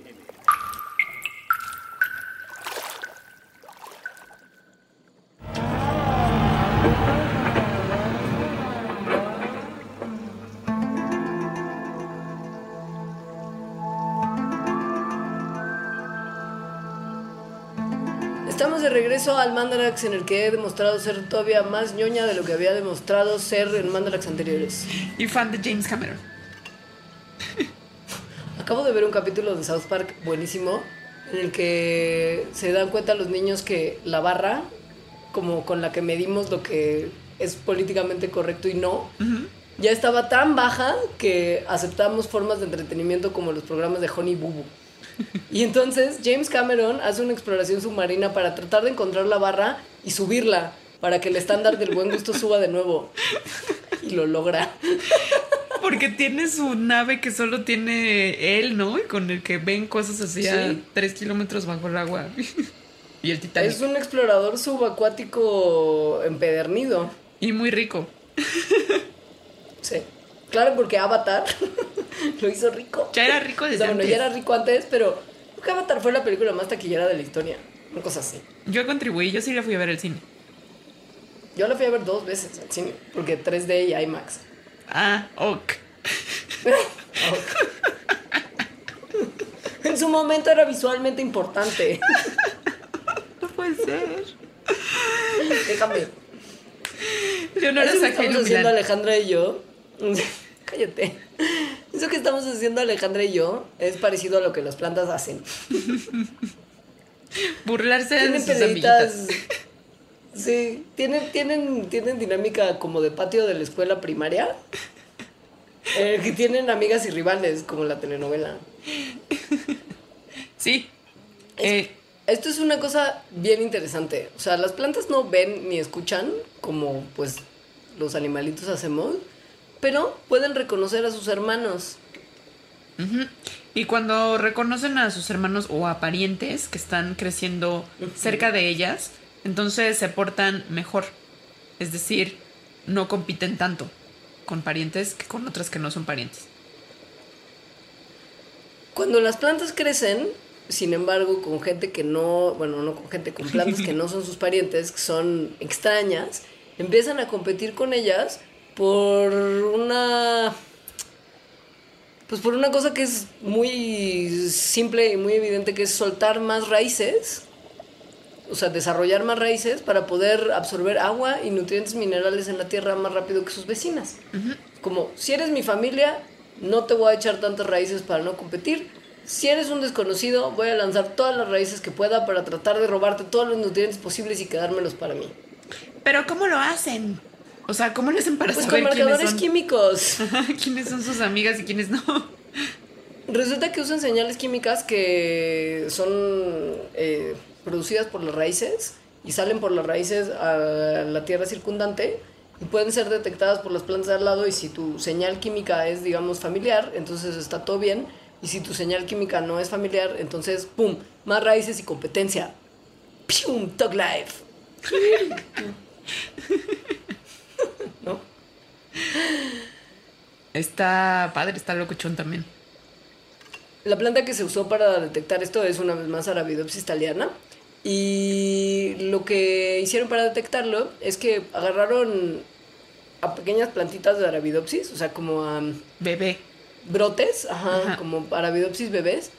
al Mandarax en el que he demostrado ser todavía más ñoña de lo que había demostrado ser en Mandarax anteriores.
Y fan de James Cameron.
Acabo de ver un capítulo de South Park buenísimo en el que se dan cuenta los niños que la barra, como con la que medimos lo que es políticamente correcto y no, ya estaba tan baja que aceptamos formas de entretenimiento como los programas de Honey Boo Boo. Y entonces James Cameron hace una exploración submarina para tratar de encontrar la barra y subirla para que el estándar del buen gusto suba de nuevo. Y lo logra.
Porque tiene su nave que solo tiene él, ¿no? Y con el que ven cosas así a
Sí.
tres kilómetros bajo el agua. y el Titanic.
Es un explorador subacuático empedernido.
Y muy rico.
Sí. Claro, porque Avatar lo hizo rico.
Ya era rico
O
desde
sea, bueno,
antes.
ya era rico antes, pero creo que Avatar fue la película más taquillera de la historia. Una cosa así.
Yo contribuí, yo sí la fui a ver al cine.
Yo la fui a ver dos veces al cine, porque 3D y IMAX.
Ah, ok.
En su momento era visualmente importante.
No puede ser.
Déjame.
Yo no
Eso que
saqué
estamos haciendo Alejandra y yo. Cállate. Eso que estamos haciendo Alejandra y yo es parecido a lo que las plantas hacen.
Burlarse de sus amiguitas.
Sí, tienen, tienen, tienen dinámica como de patio de la escuela primaria. Eh, que tienen amigas y rivales, como la telenovela.
Sí. Eh,
Esto es una cosa bien interesante. O sea, las plantas no ven ni escuchan como pues los animalitos hacemos, pero pueden reconocer a sus hermanos.
Y cuando reconocen a sus hermanos o a parientes que están creciendo cerca de ellas, entonces se portan mejor. Es decir, no compiten tanto con parientes que con otras que no son parientes.
Cuando las plantas crecen, sin embargo, con gente que no, bueno, no con gente, con plantas que no son sus parientes, que son extrañas, empiezan a competir con ellas por una pues por una cosa que es muy simple y muy evidente que es soltar más raíces, o sea, desarrollar más raíces para poder absorber agua y nutrientes minerales en la tierra más rápido que sus vecinas. Como, si eres mi familia, no te voy a echar tantas raíces para no competir. Si eres un desconocido, voy a lanzar todas las raíces que pueda para tratar de robarte todos los nutrientes posibles y quedármelos para mí.
Pero ¿cómo lo hacen? O sea, ¿cómo le hacen para
Pues con
saber quiénes
marcadores
son?
químicos.
quiénes son sus amigas y quiénes no?
Resulta que usan señales químicas que son eh, producidas por las raíces y salen por las raíces a la tierra circundante y pueden ser detectadas por las plantas de al lado y si tu señal química es, digamos, familiar, entonces está todo bien. Y si tu señal química no es familiar, entonces, ¡pum! Más raíces y competencia. ¡Pium! Dog Life.
Está padre, está locochón también.
La planta que se usó para detectar esto es una vez más Arabidopsis thaliana. Y lo que hicieron para detectarlo es que agarraron a pequeñas plantitas de Arabidopsis, o sea, como a
Bebé.
brotes, ajá,
Ajá.
como Arabidopsis bebés,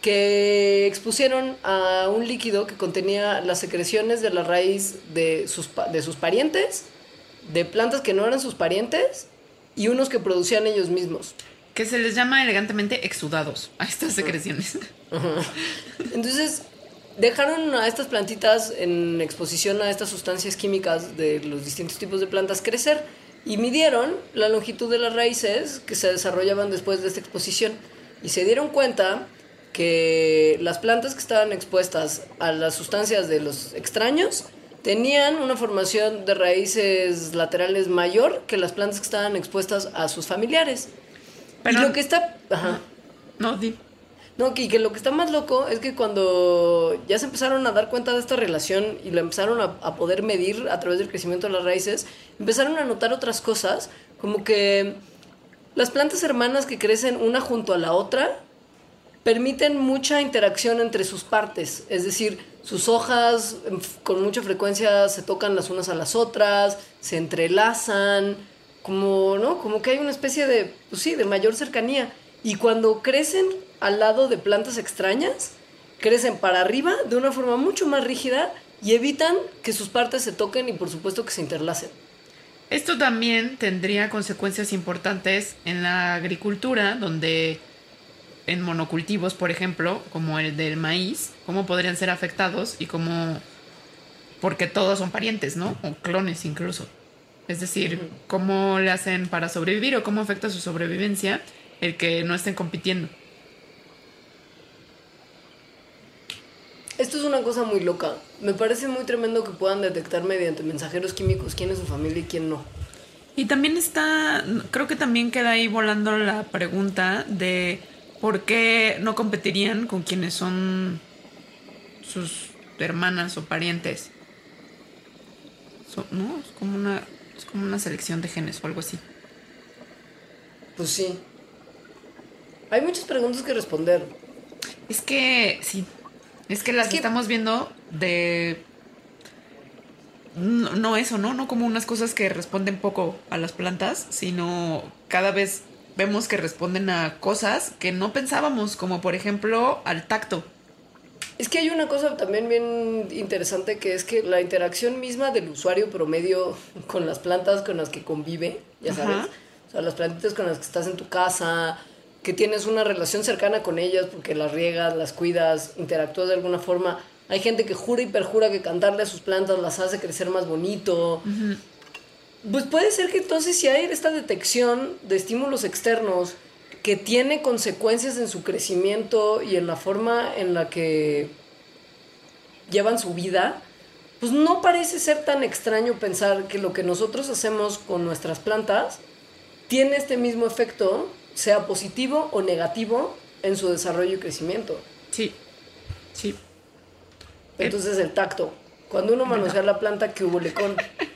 que expusieron a un líquido que contenía las secreciones de la raíz de sus, de sus parientes, de plantas que no eran sus parientes y unos que producían ellos mismos.
Que se les llama elegantemente exudados a estas secreciones.
Entonces, dejaron a estas plantitas en exposición a estas sustancias químicas de los distintos tipos de plantas crecer y midieron la longitud de las raíces que se desarrollaban después de esta exposición. Y se dieron cuenta que las plantas que estaban expuestas a las sustancias de los extraños tenían una formación de raíces laterales mayor que las plantas que estaban expuestas a sus familiares.
Pero-
y lo que está... Ajá.
No, di.
No, que, que lo que está más loco es que cuando ya se empezaron a dar cuenta de esta relación y la empezaron a, a poder medir a través del crecimiento de las raíces, empezaron a notar otras cosas, como que las plantas hermanas que crecen una junto a la otra permiten mucha interacción entre sus partes, es decir, sus hojas em, con mucha frecuencia se tocan las unas a las otras, se entrelazan, como, ¿no? Como que hay una especie de, pues sí, de mayor cercanía. Y cuando crecen al lado de plantas extrañas, crecen para arriba de una forma mucho más rígida y evitan que sus partes se toquen y por supuesto que se interlacen.
Esto también tendría consecuencias importantes en la agricultura, donde en monocultivos, por ejemplo, como el del maíz, cómo podrían ser afectados y cómo... Porque todos son parientes, ¿no? O clones incluso. Es decir, cómo le hacen para sobrevivir o cómo afecta su sobrevivencia el que no estén compitiendo.
Esto es una cosa muy loca. Me parece muy tremendo que puedan detectar mediante mensajeros químicos quién es su familia y quién no.
Y también está, creo que también queda ahí volando la pregunta de por qué no competirían con quienes son sus hermanas o parientes. ¿No? Es como una, es como una selección de genes o algo así.
Pues sí. Hay muchas preguntas que responder.
Es que, sí. Es que las
Es que-
estamos viendo de. No, no eso, ¿no? No como unas cosas que responden poco a las plantas, sino cada vez vemos que responden a cosas que no pensábamos, como por ejemplo al tacto.
Es que hay una cosa también bien interesante que es que la interacción misma del usuario promedio con las plantas con las que convive, ya sabes,
Ajá.
o sea, las plantitas con las que estás en tu casa, que tienes una relación cercana con ellas porque las riegas, las cuidas, interactúas de alguna forma. Hay gente que jura y perjura que cantarle a sus plantas las hace crecer más bonito. Pues puede ser que entonces si hay esta detección de estímulos externos que tiene consecuencias en su crecimiento y en la forma en la que llevan su vida, pues no parece ser tan extraño pensar que lo que nosotros hacemos con nuestras plantas tiene este mismo efecto, sea positivo o negativo, en su desarrollo y crecimiento.
Sí. Sí.
Entonces el tacto. Cuando uno manosea la planta, que hubo lecón.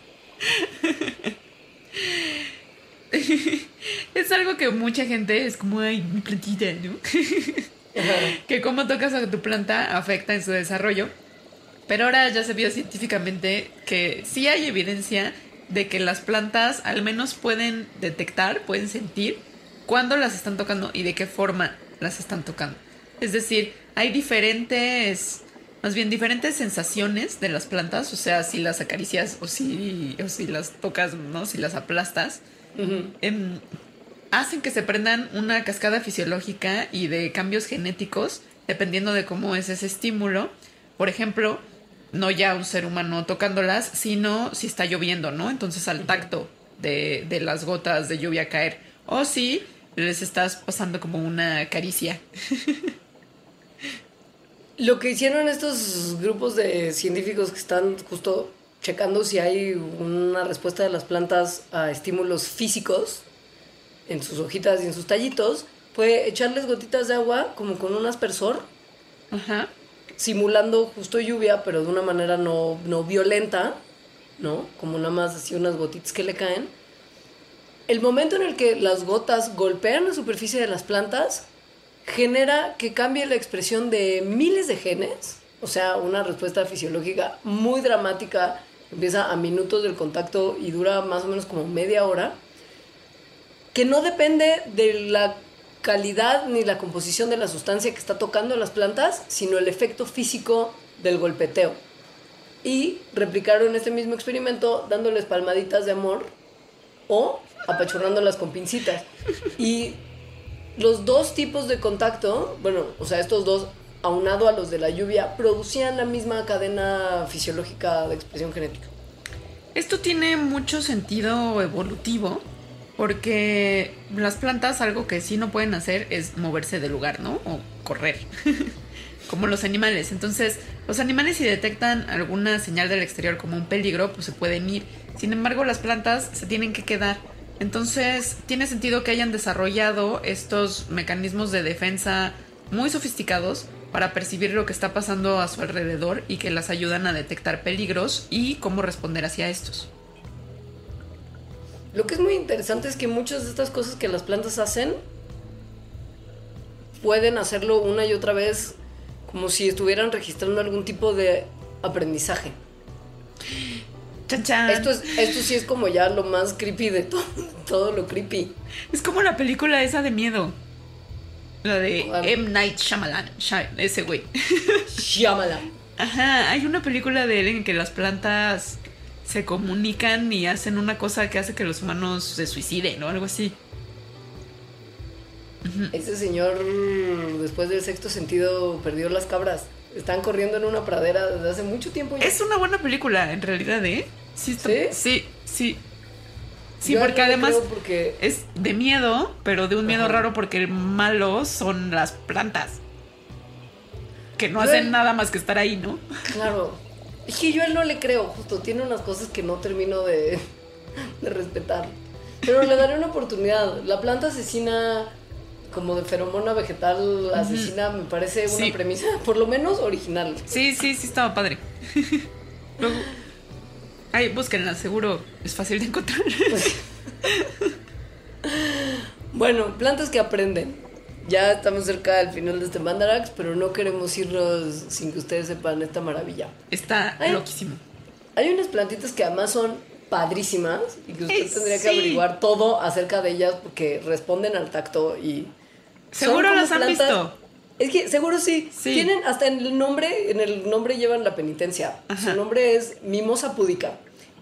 Es algo que mucha gente es como, ay, mi plantita, ¿no? que cómo tocas a tu planta afecta en su desarrollo. Pero ahora ya se vio científicamente que sí hay evidencia de que las plantas al menos pueden detectar, pueden sentir cuándo las están tocando y de qué forma las están tocando. Es decir, hay diferentes, más bien diferentes sensaciones de las plantas, o sea, si las acaricias o si, o si las tocas, ¿no? Si las aplastas, em, hacen que se prendan una cascada fisiológica y de cambios genéticos dependiendo de cómo es ese estímulo. Por ejemplo, no ya un ser humano tocándolas, sino si está lloviendo, ¿no? Entonces al tacto de, de las gotas de lluvia caer. O si les estás pasando como una caricia.
Lo que hicieron estos grupos de científicos que están justo checando si hay una respuesta de las plantas a estímulos físicos en sus hojitas y en sus tallitos fue echarles gotitas de agua como con un aspersor,
Ajá.
simulando justo lluvia, pero de una manera no, no violenta, ¿no? Como nada más así unas gotitas que le caen. El momento en el que las gotas golpean la superficie de las plantas genera que cambie la expresión de miles de genes, o sea, una respuesta fisiológica muy dramática, empieza a minutos del contacto y dura más o menos como media hora, que no depende de la calidad ni la composición de la sustancia que está tocando las plantas, sino el efecto físico del golpeteo. Y replicaron este mismo experimento dándoles palmaditas de amor o apachurrándolas con pincitas. Y los dos tipos de contacto, bueno, o sea, estos dos, aunado a los de la lluvia, producían la misma cadena fisiológica de expresión genética.
Esto tiene mucho sentido evolutivo porque las plantas algo que sí no pueden hacer es moverse del lugar, ¿no? O correr, como los animales. Entonces, los animales si detectan alguna señal del exterior como un peligro, pues se pueden ir. Sin embargo, las plantas se tienen que quedar. Entonces, tiene sentido que hayan desarrollado estos mecanismos de defensa muy sofisticados para percibir lo que está pasando a su alrededor y que las ayudan a detectar peligros y cómo responder hacia estos.
Lo que es muy interesante es que muchas de estas cosas que las plantas hacen pueden hacerlo una y otra vez como si estuvieran registrando algún tipo de aprendizaje.
Chan, chan.
Esto, es, esto sí es como ya lo más creepy de todo, todo lo creepy.
Es como la película esa de miedo. La de. M. Night Shyamalan. Shy- ese güey.
Shyamalan.
Ajá, hay una película de él en que las plantas se comunican y hacen una cosa que hace que los humanos se suiciden o algo así.
Ese señor, después del sexto sentido, perdió las cabras. Están corriendo en una pradera desde hace mucho tiempo ya.
Es una buena película, en realidad, ¿eh? Sí, está-
¿Sí?
sí, sí. Sí,
Yo
porque además
porque
es de miedo, pero de un miedo
Ajá.
raro porque el malo son las plantas. que no
Yo-
hacen nada más que estar ahí, ¿no?
Claro. Es que yo a él no le creo, justo. Tiene unas cosas que no termino de, de respetar. Pero le daré una oportunidad. La planta asesina, como de feromona vegetal asesina, me parece una
Sí.
premisa, por lo menos original.
Sí, sí, sí estaba padre. Luego, ay, búsquenla, seguro es fácil de encontrar.
Bueno, plantas que aprenden. Ya estamos cerca del final de este Mandarax, pero no queremos irnos sin que ustedes sepan esta maravilla.
Está
Ay.
loquísimo.
Hay unas plantitas que además son padrísimas y que usted tendría que averiguar todo acerca de ellas porque responden al tacto y...
Seguro las han visto.
Es que seguro sí.
Sí.
Tienen hasta en el nombre, en el nombre llevan la penitencia.
Ajá.
Su nombre es Mimosa púdica.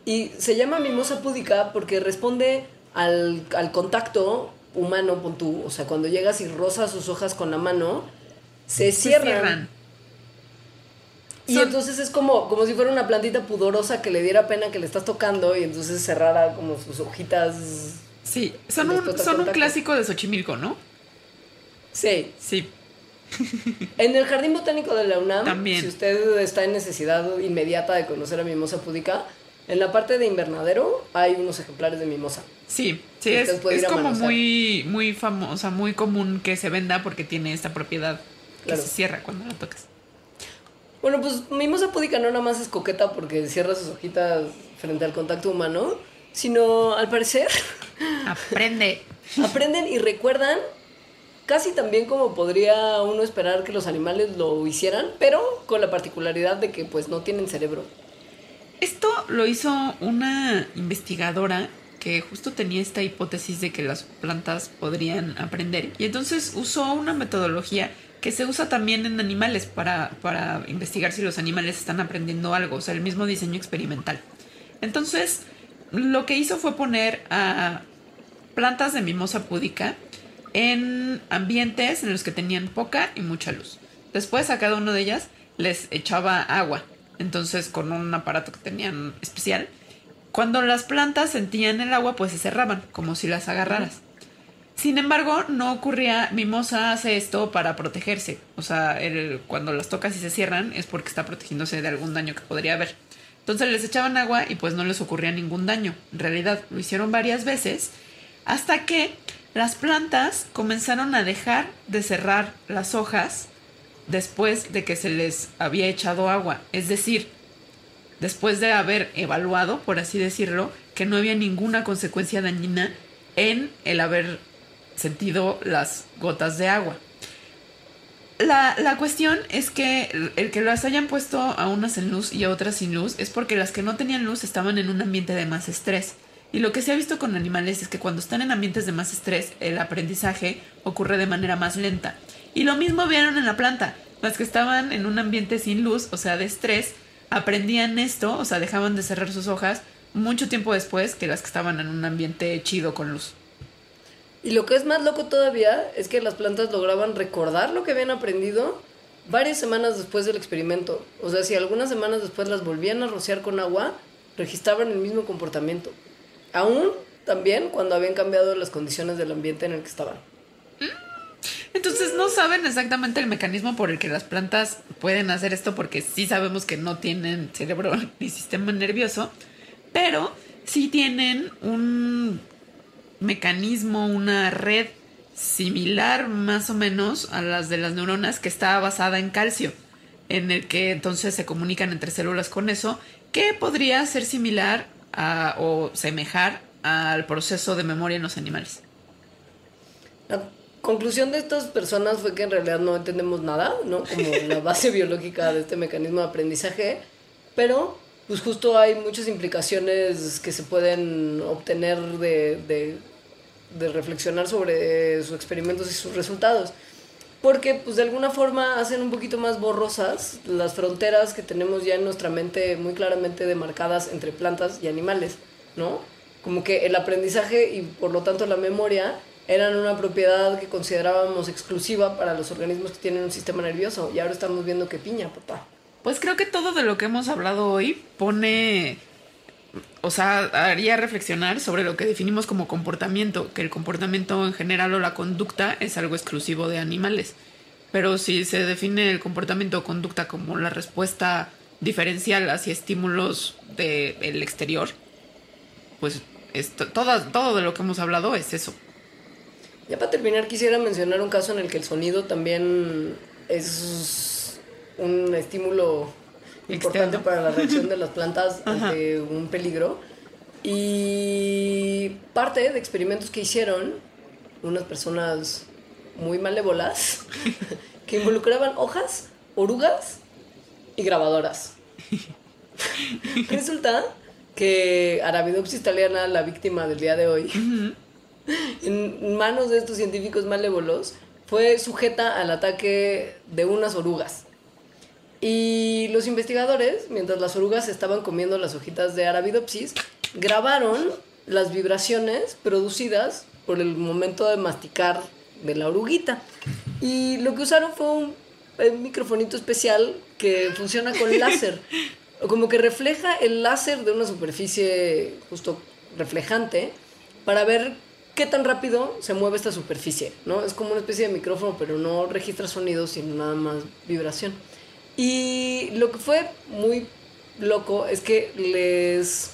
Y se llama Mimosa púdica porque responde al, al contacto humano, pon tú. O sea, cuando llegas y rozas sus hojas con la mano, se
Se
cierran.
cierran.
Y
Son-
entonces es como, como si fuera una plantita pudorosa que le diera pena que le estás tocando y entonces cerrara como sus hojitas.
Sí, son un, son un clásico de Xochimilco, ¿no?
Sí.
Sí.
En el Jardín Botánico de la UNAM,
También.
si usted está en necesidad inmediata de conocer a Mimosa púdica, en la parte de invernadero hay unos ejemplares de Mimosa.
Sí, sí, es, es como muy, muy famosa, muy común que se venda porque tiene esta propiedad que
Claro.
se cierra cuando la tocas.
Bueno, pues Mimosa púdica no nada más es coqueta porque cierra sus hojitas frente al contacto humano, sino al parecer
Aprende.
aprenden y recuerdan casi también como podría uno esperar que los animales lo hicieran, pero con la particularidad de que pues no tienen cerebro.
Esto lo hizo una investigadora que justo tenía esta hipótesis de que las plantas podrían aprender. Y entonces usó una metodología que se usa también en animales para, para investigar si los animales están aprendiendo algo, o sea, el mismo diseño experimental. Entonces, lo que hizo fue poner a plantas de mimosa púdica en ambientes en los que tenían poca y mucha luz. Después a cada una de ellas les echaba agua, entonces con un aparato que tenían especial. Cuando las plantas sentían el agua, pues se cerraban, como si las agarraras. Sin embargo, no ocurría, Mimosa hace esto para protegerse. O sea, el- cuando las tocas y se cierran es porque está protegiéndose de algún daño que podría haber. Entonces les echaban agua y pues no les ocurría ningún daño. En realidad lo hicieron varias veces hasta que las plantas comenzaron a dejar de cerrar las hojas después de que se les había echado agua. Es decir, después de haber evaluado, por así decirlo, que no había ninguna consecuencia dañina en el haber sentido las gotas de agua. La, la cuestión es que el- el que las hayan puesto a unas en luz y a otras sin luz es porque las que no tenían luz estaban en un ambiente de más estrés. Y lo que se ha visto con animales es que cuando están en ambientes de más estrés, el aprendizaje ocurre de manera más lenta. Y lo mismo vieron en la planta. Las que estaban en un ambiente sin luz, o sea, de estrés, aprendían esto, o sea, dejaban de cerrar sus hojas mucho tiempo después que las que estaban en un ambiente chido con luz.
Y lo que es más loco todavía es que las plantas lograban recordar lo que habían aprendido varias semanas después del experimento. O sea, si algunas semanas después las volvían a rociar con agua, registraban el mismo comportamiento. Aún también cuando habían cambiado las condiciones del ambiente en el que estaban.
Entonces no saben exactamente el mecanismo por el que las plantas pueden hacer esto porque sí sabemos que no tienen cerebro ni sistema nervioso, pero sí tienen un mecanismo, una red similar más o menos a las de las neuronas que está basada en calcio, en el que entonces se comunican entre células con eso, que podría ser similar a, o semejar al proceso de memoria en los animales.
La conclusión de estas personas fue que en realidad no entendemos nada, ¿no? Como la base biológica de este mecanismo de aprendizaje, pero pues justo hay muchas implicaciones que se pueden obtener de, de, de reflexionar sobre sus experimentos y sus resultados. Porque pues de alguna forma hacen un poquito más borrosas las fronteras que tenemos ya en nuestra mente muy claramente demarcadas entre plantas y animales, ¿no? Como que el aprendizaje y por lo tanto la memoria eran una propiedad que considerábamos exclusiva para los organismos que tienen un sistema nervioso y ahora estamos viendo que piña, papá.
Pues creo que todo de lo que hemos hablado hoy pone, o sea, haría reflexionar sobre lo que definimos como comportamiento, que el comportamiento en general o la conducta es algo exclusivo de animales. Pero si se define el comportamiento o conducta como la respuesta diferencial hacia estímulos del exterior, pues esto, todo, todo de lo que hemos hablado es eso.
Ya para terminar quisiera mencionar un caso en el que el sonido también es un estímulo importante
Externo.
para la reacción de las plantas ante un peligro. Y parte de experimentos que hicieron unas personas muy malévolas que involucraban hojas, orugas y grabadoras. Resulta que Arabidopsis thaliana, la víctima del día de hoy, en manos de estos científicos malévolos, fue sujeta al ataque de unas orugas. Y los investigadores, mientras las orugas estaban comiendo las hojitas de Arabidopsis, grabaron las vibraciones producidas por el momento de masticar de la oruguita. Y lo que usaron fue un, eh, microfonito especial que funciona con láser. Como que refleja el láser de una superficie justo reflejante para ver qué tan rápido se mueve esta superficie, ¿no? Es como una especie de micrófono, pero no registra sonido, sino nada más vibración. Y lo que fue muy loco es que les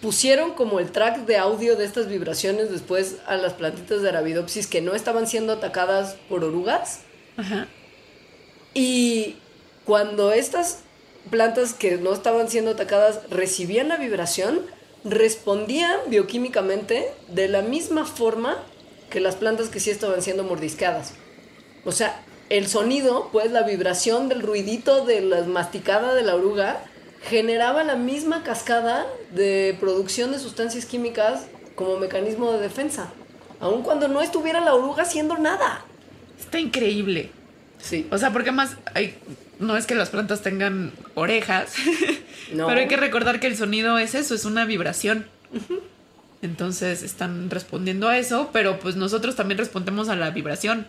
pusieron como el track de audio de estas vibraciones después a las plantitas de Arabidopsis que no estaban siendo atacadas por orugas.
Ajá.
Y cuando estas plantas que no estaban siendo atacadas recibían la vibración, respondían bioquímicamente de la misma forma que las plantas que sí estaban siendo mordiscadas. O sea, el sonido, pues la vibración del ruidito de la masticada de la oruga generaba la misma cascada de producción de sustancias químicas como mecanismo de defensa, aun cuando no estuviera la oruga haciendo nada.
Está increíble.
Sí.
O sea, porque más hay, no es que las plantas tengan orejas,
No.
pero hay que recordar que el sonido es eso, es una vibración. Entonces están respondiendo a eso, pero pues nosotros también respondemos a la vibración.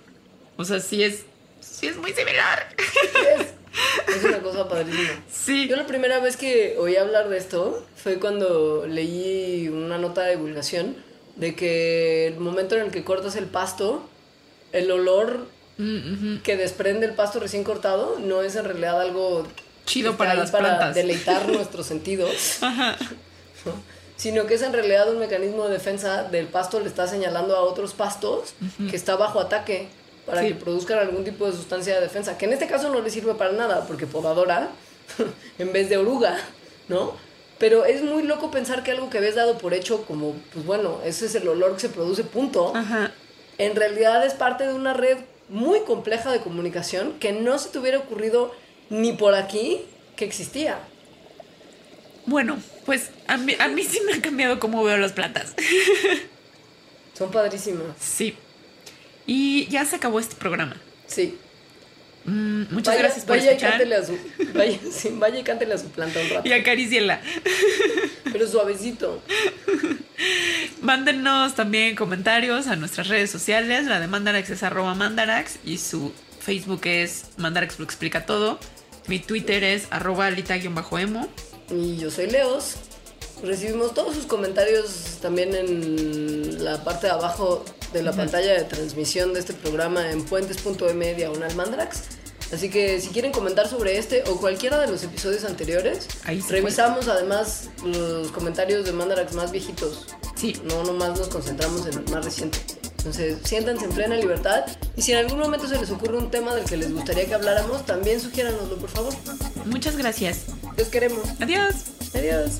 O sea, sí es, sí es muy similar.
Es, es una cosa padrísima.
Sí.
Yo la primera vez que oí hablar de esto fue cuando leí una nota de divulgación de que el momento en el que cortas el pasto, el olor
Mm,
que desprende el pasto recién cortado no es en realidad algo
Chido para las
para
plantas.
deleitar nuestros sentidos,
Ajá.
¿no? sino que es en realidad un mecanismo de defensa del pasto le está señalando a otros pastos que está bajo ataque para
Sí.
que produzcan algún tipo de sustancia de defensa, que en este caso no le sirve para nada porque podadora en vez de oruga, ¿no? Pero es muy loco pensar que algo que habías dado por hecho como, pues bueno, ese es el olor que se produce, punto,
Ajá.
en realidad es parte de una red muy compleja de comunicación que no se te hubiera ocurrido ni por aquí que existía.
Bueno, pues a mí, a mí sí me ha cambiado cómo veo las plantas.
Son padrísimas.
Sí. Y ya se acabó este programa.
Sí.
Mm, muchas
Vaya-
gracias por
vaya y
escuchar.
cántele a su, vaya, sí, vaya y cántele a su planta un rato.
Y acaríciela.
Pero suavecito.
Mándenos también comentarios a nuestras redes sociales. La de Mandarax es arroba Mandarax y su Facebook es Mandarax lo explica todo. Mi Twitter es arroba alita-emo.
Y yo soy Leos. Recibimos todos sus comentarios también en la parte de abajo de la pantalla de transmisión de este programa en puentes.m diagonal mandrax. Así que si quieren comentar sobre este o cualquiera de los episodios anteriores,
Ahí
revisamos además los comentarios de Mandarax más viejitos.
Sí.
No nomás nos concentramos en el más reciente. Entonces, siéntanse en plena libertad y si en algún momento se les ocurre un tema del que les gustaría que habláramos, también sugiéranoslo, por favor.
Muchas gracias.
Los queremos.
Adiós.
Adiós.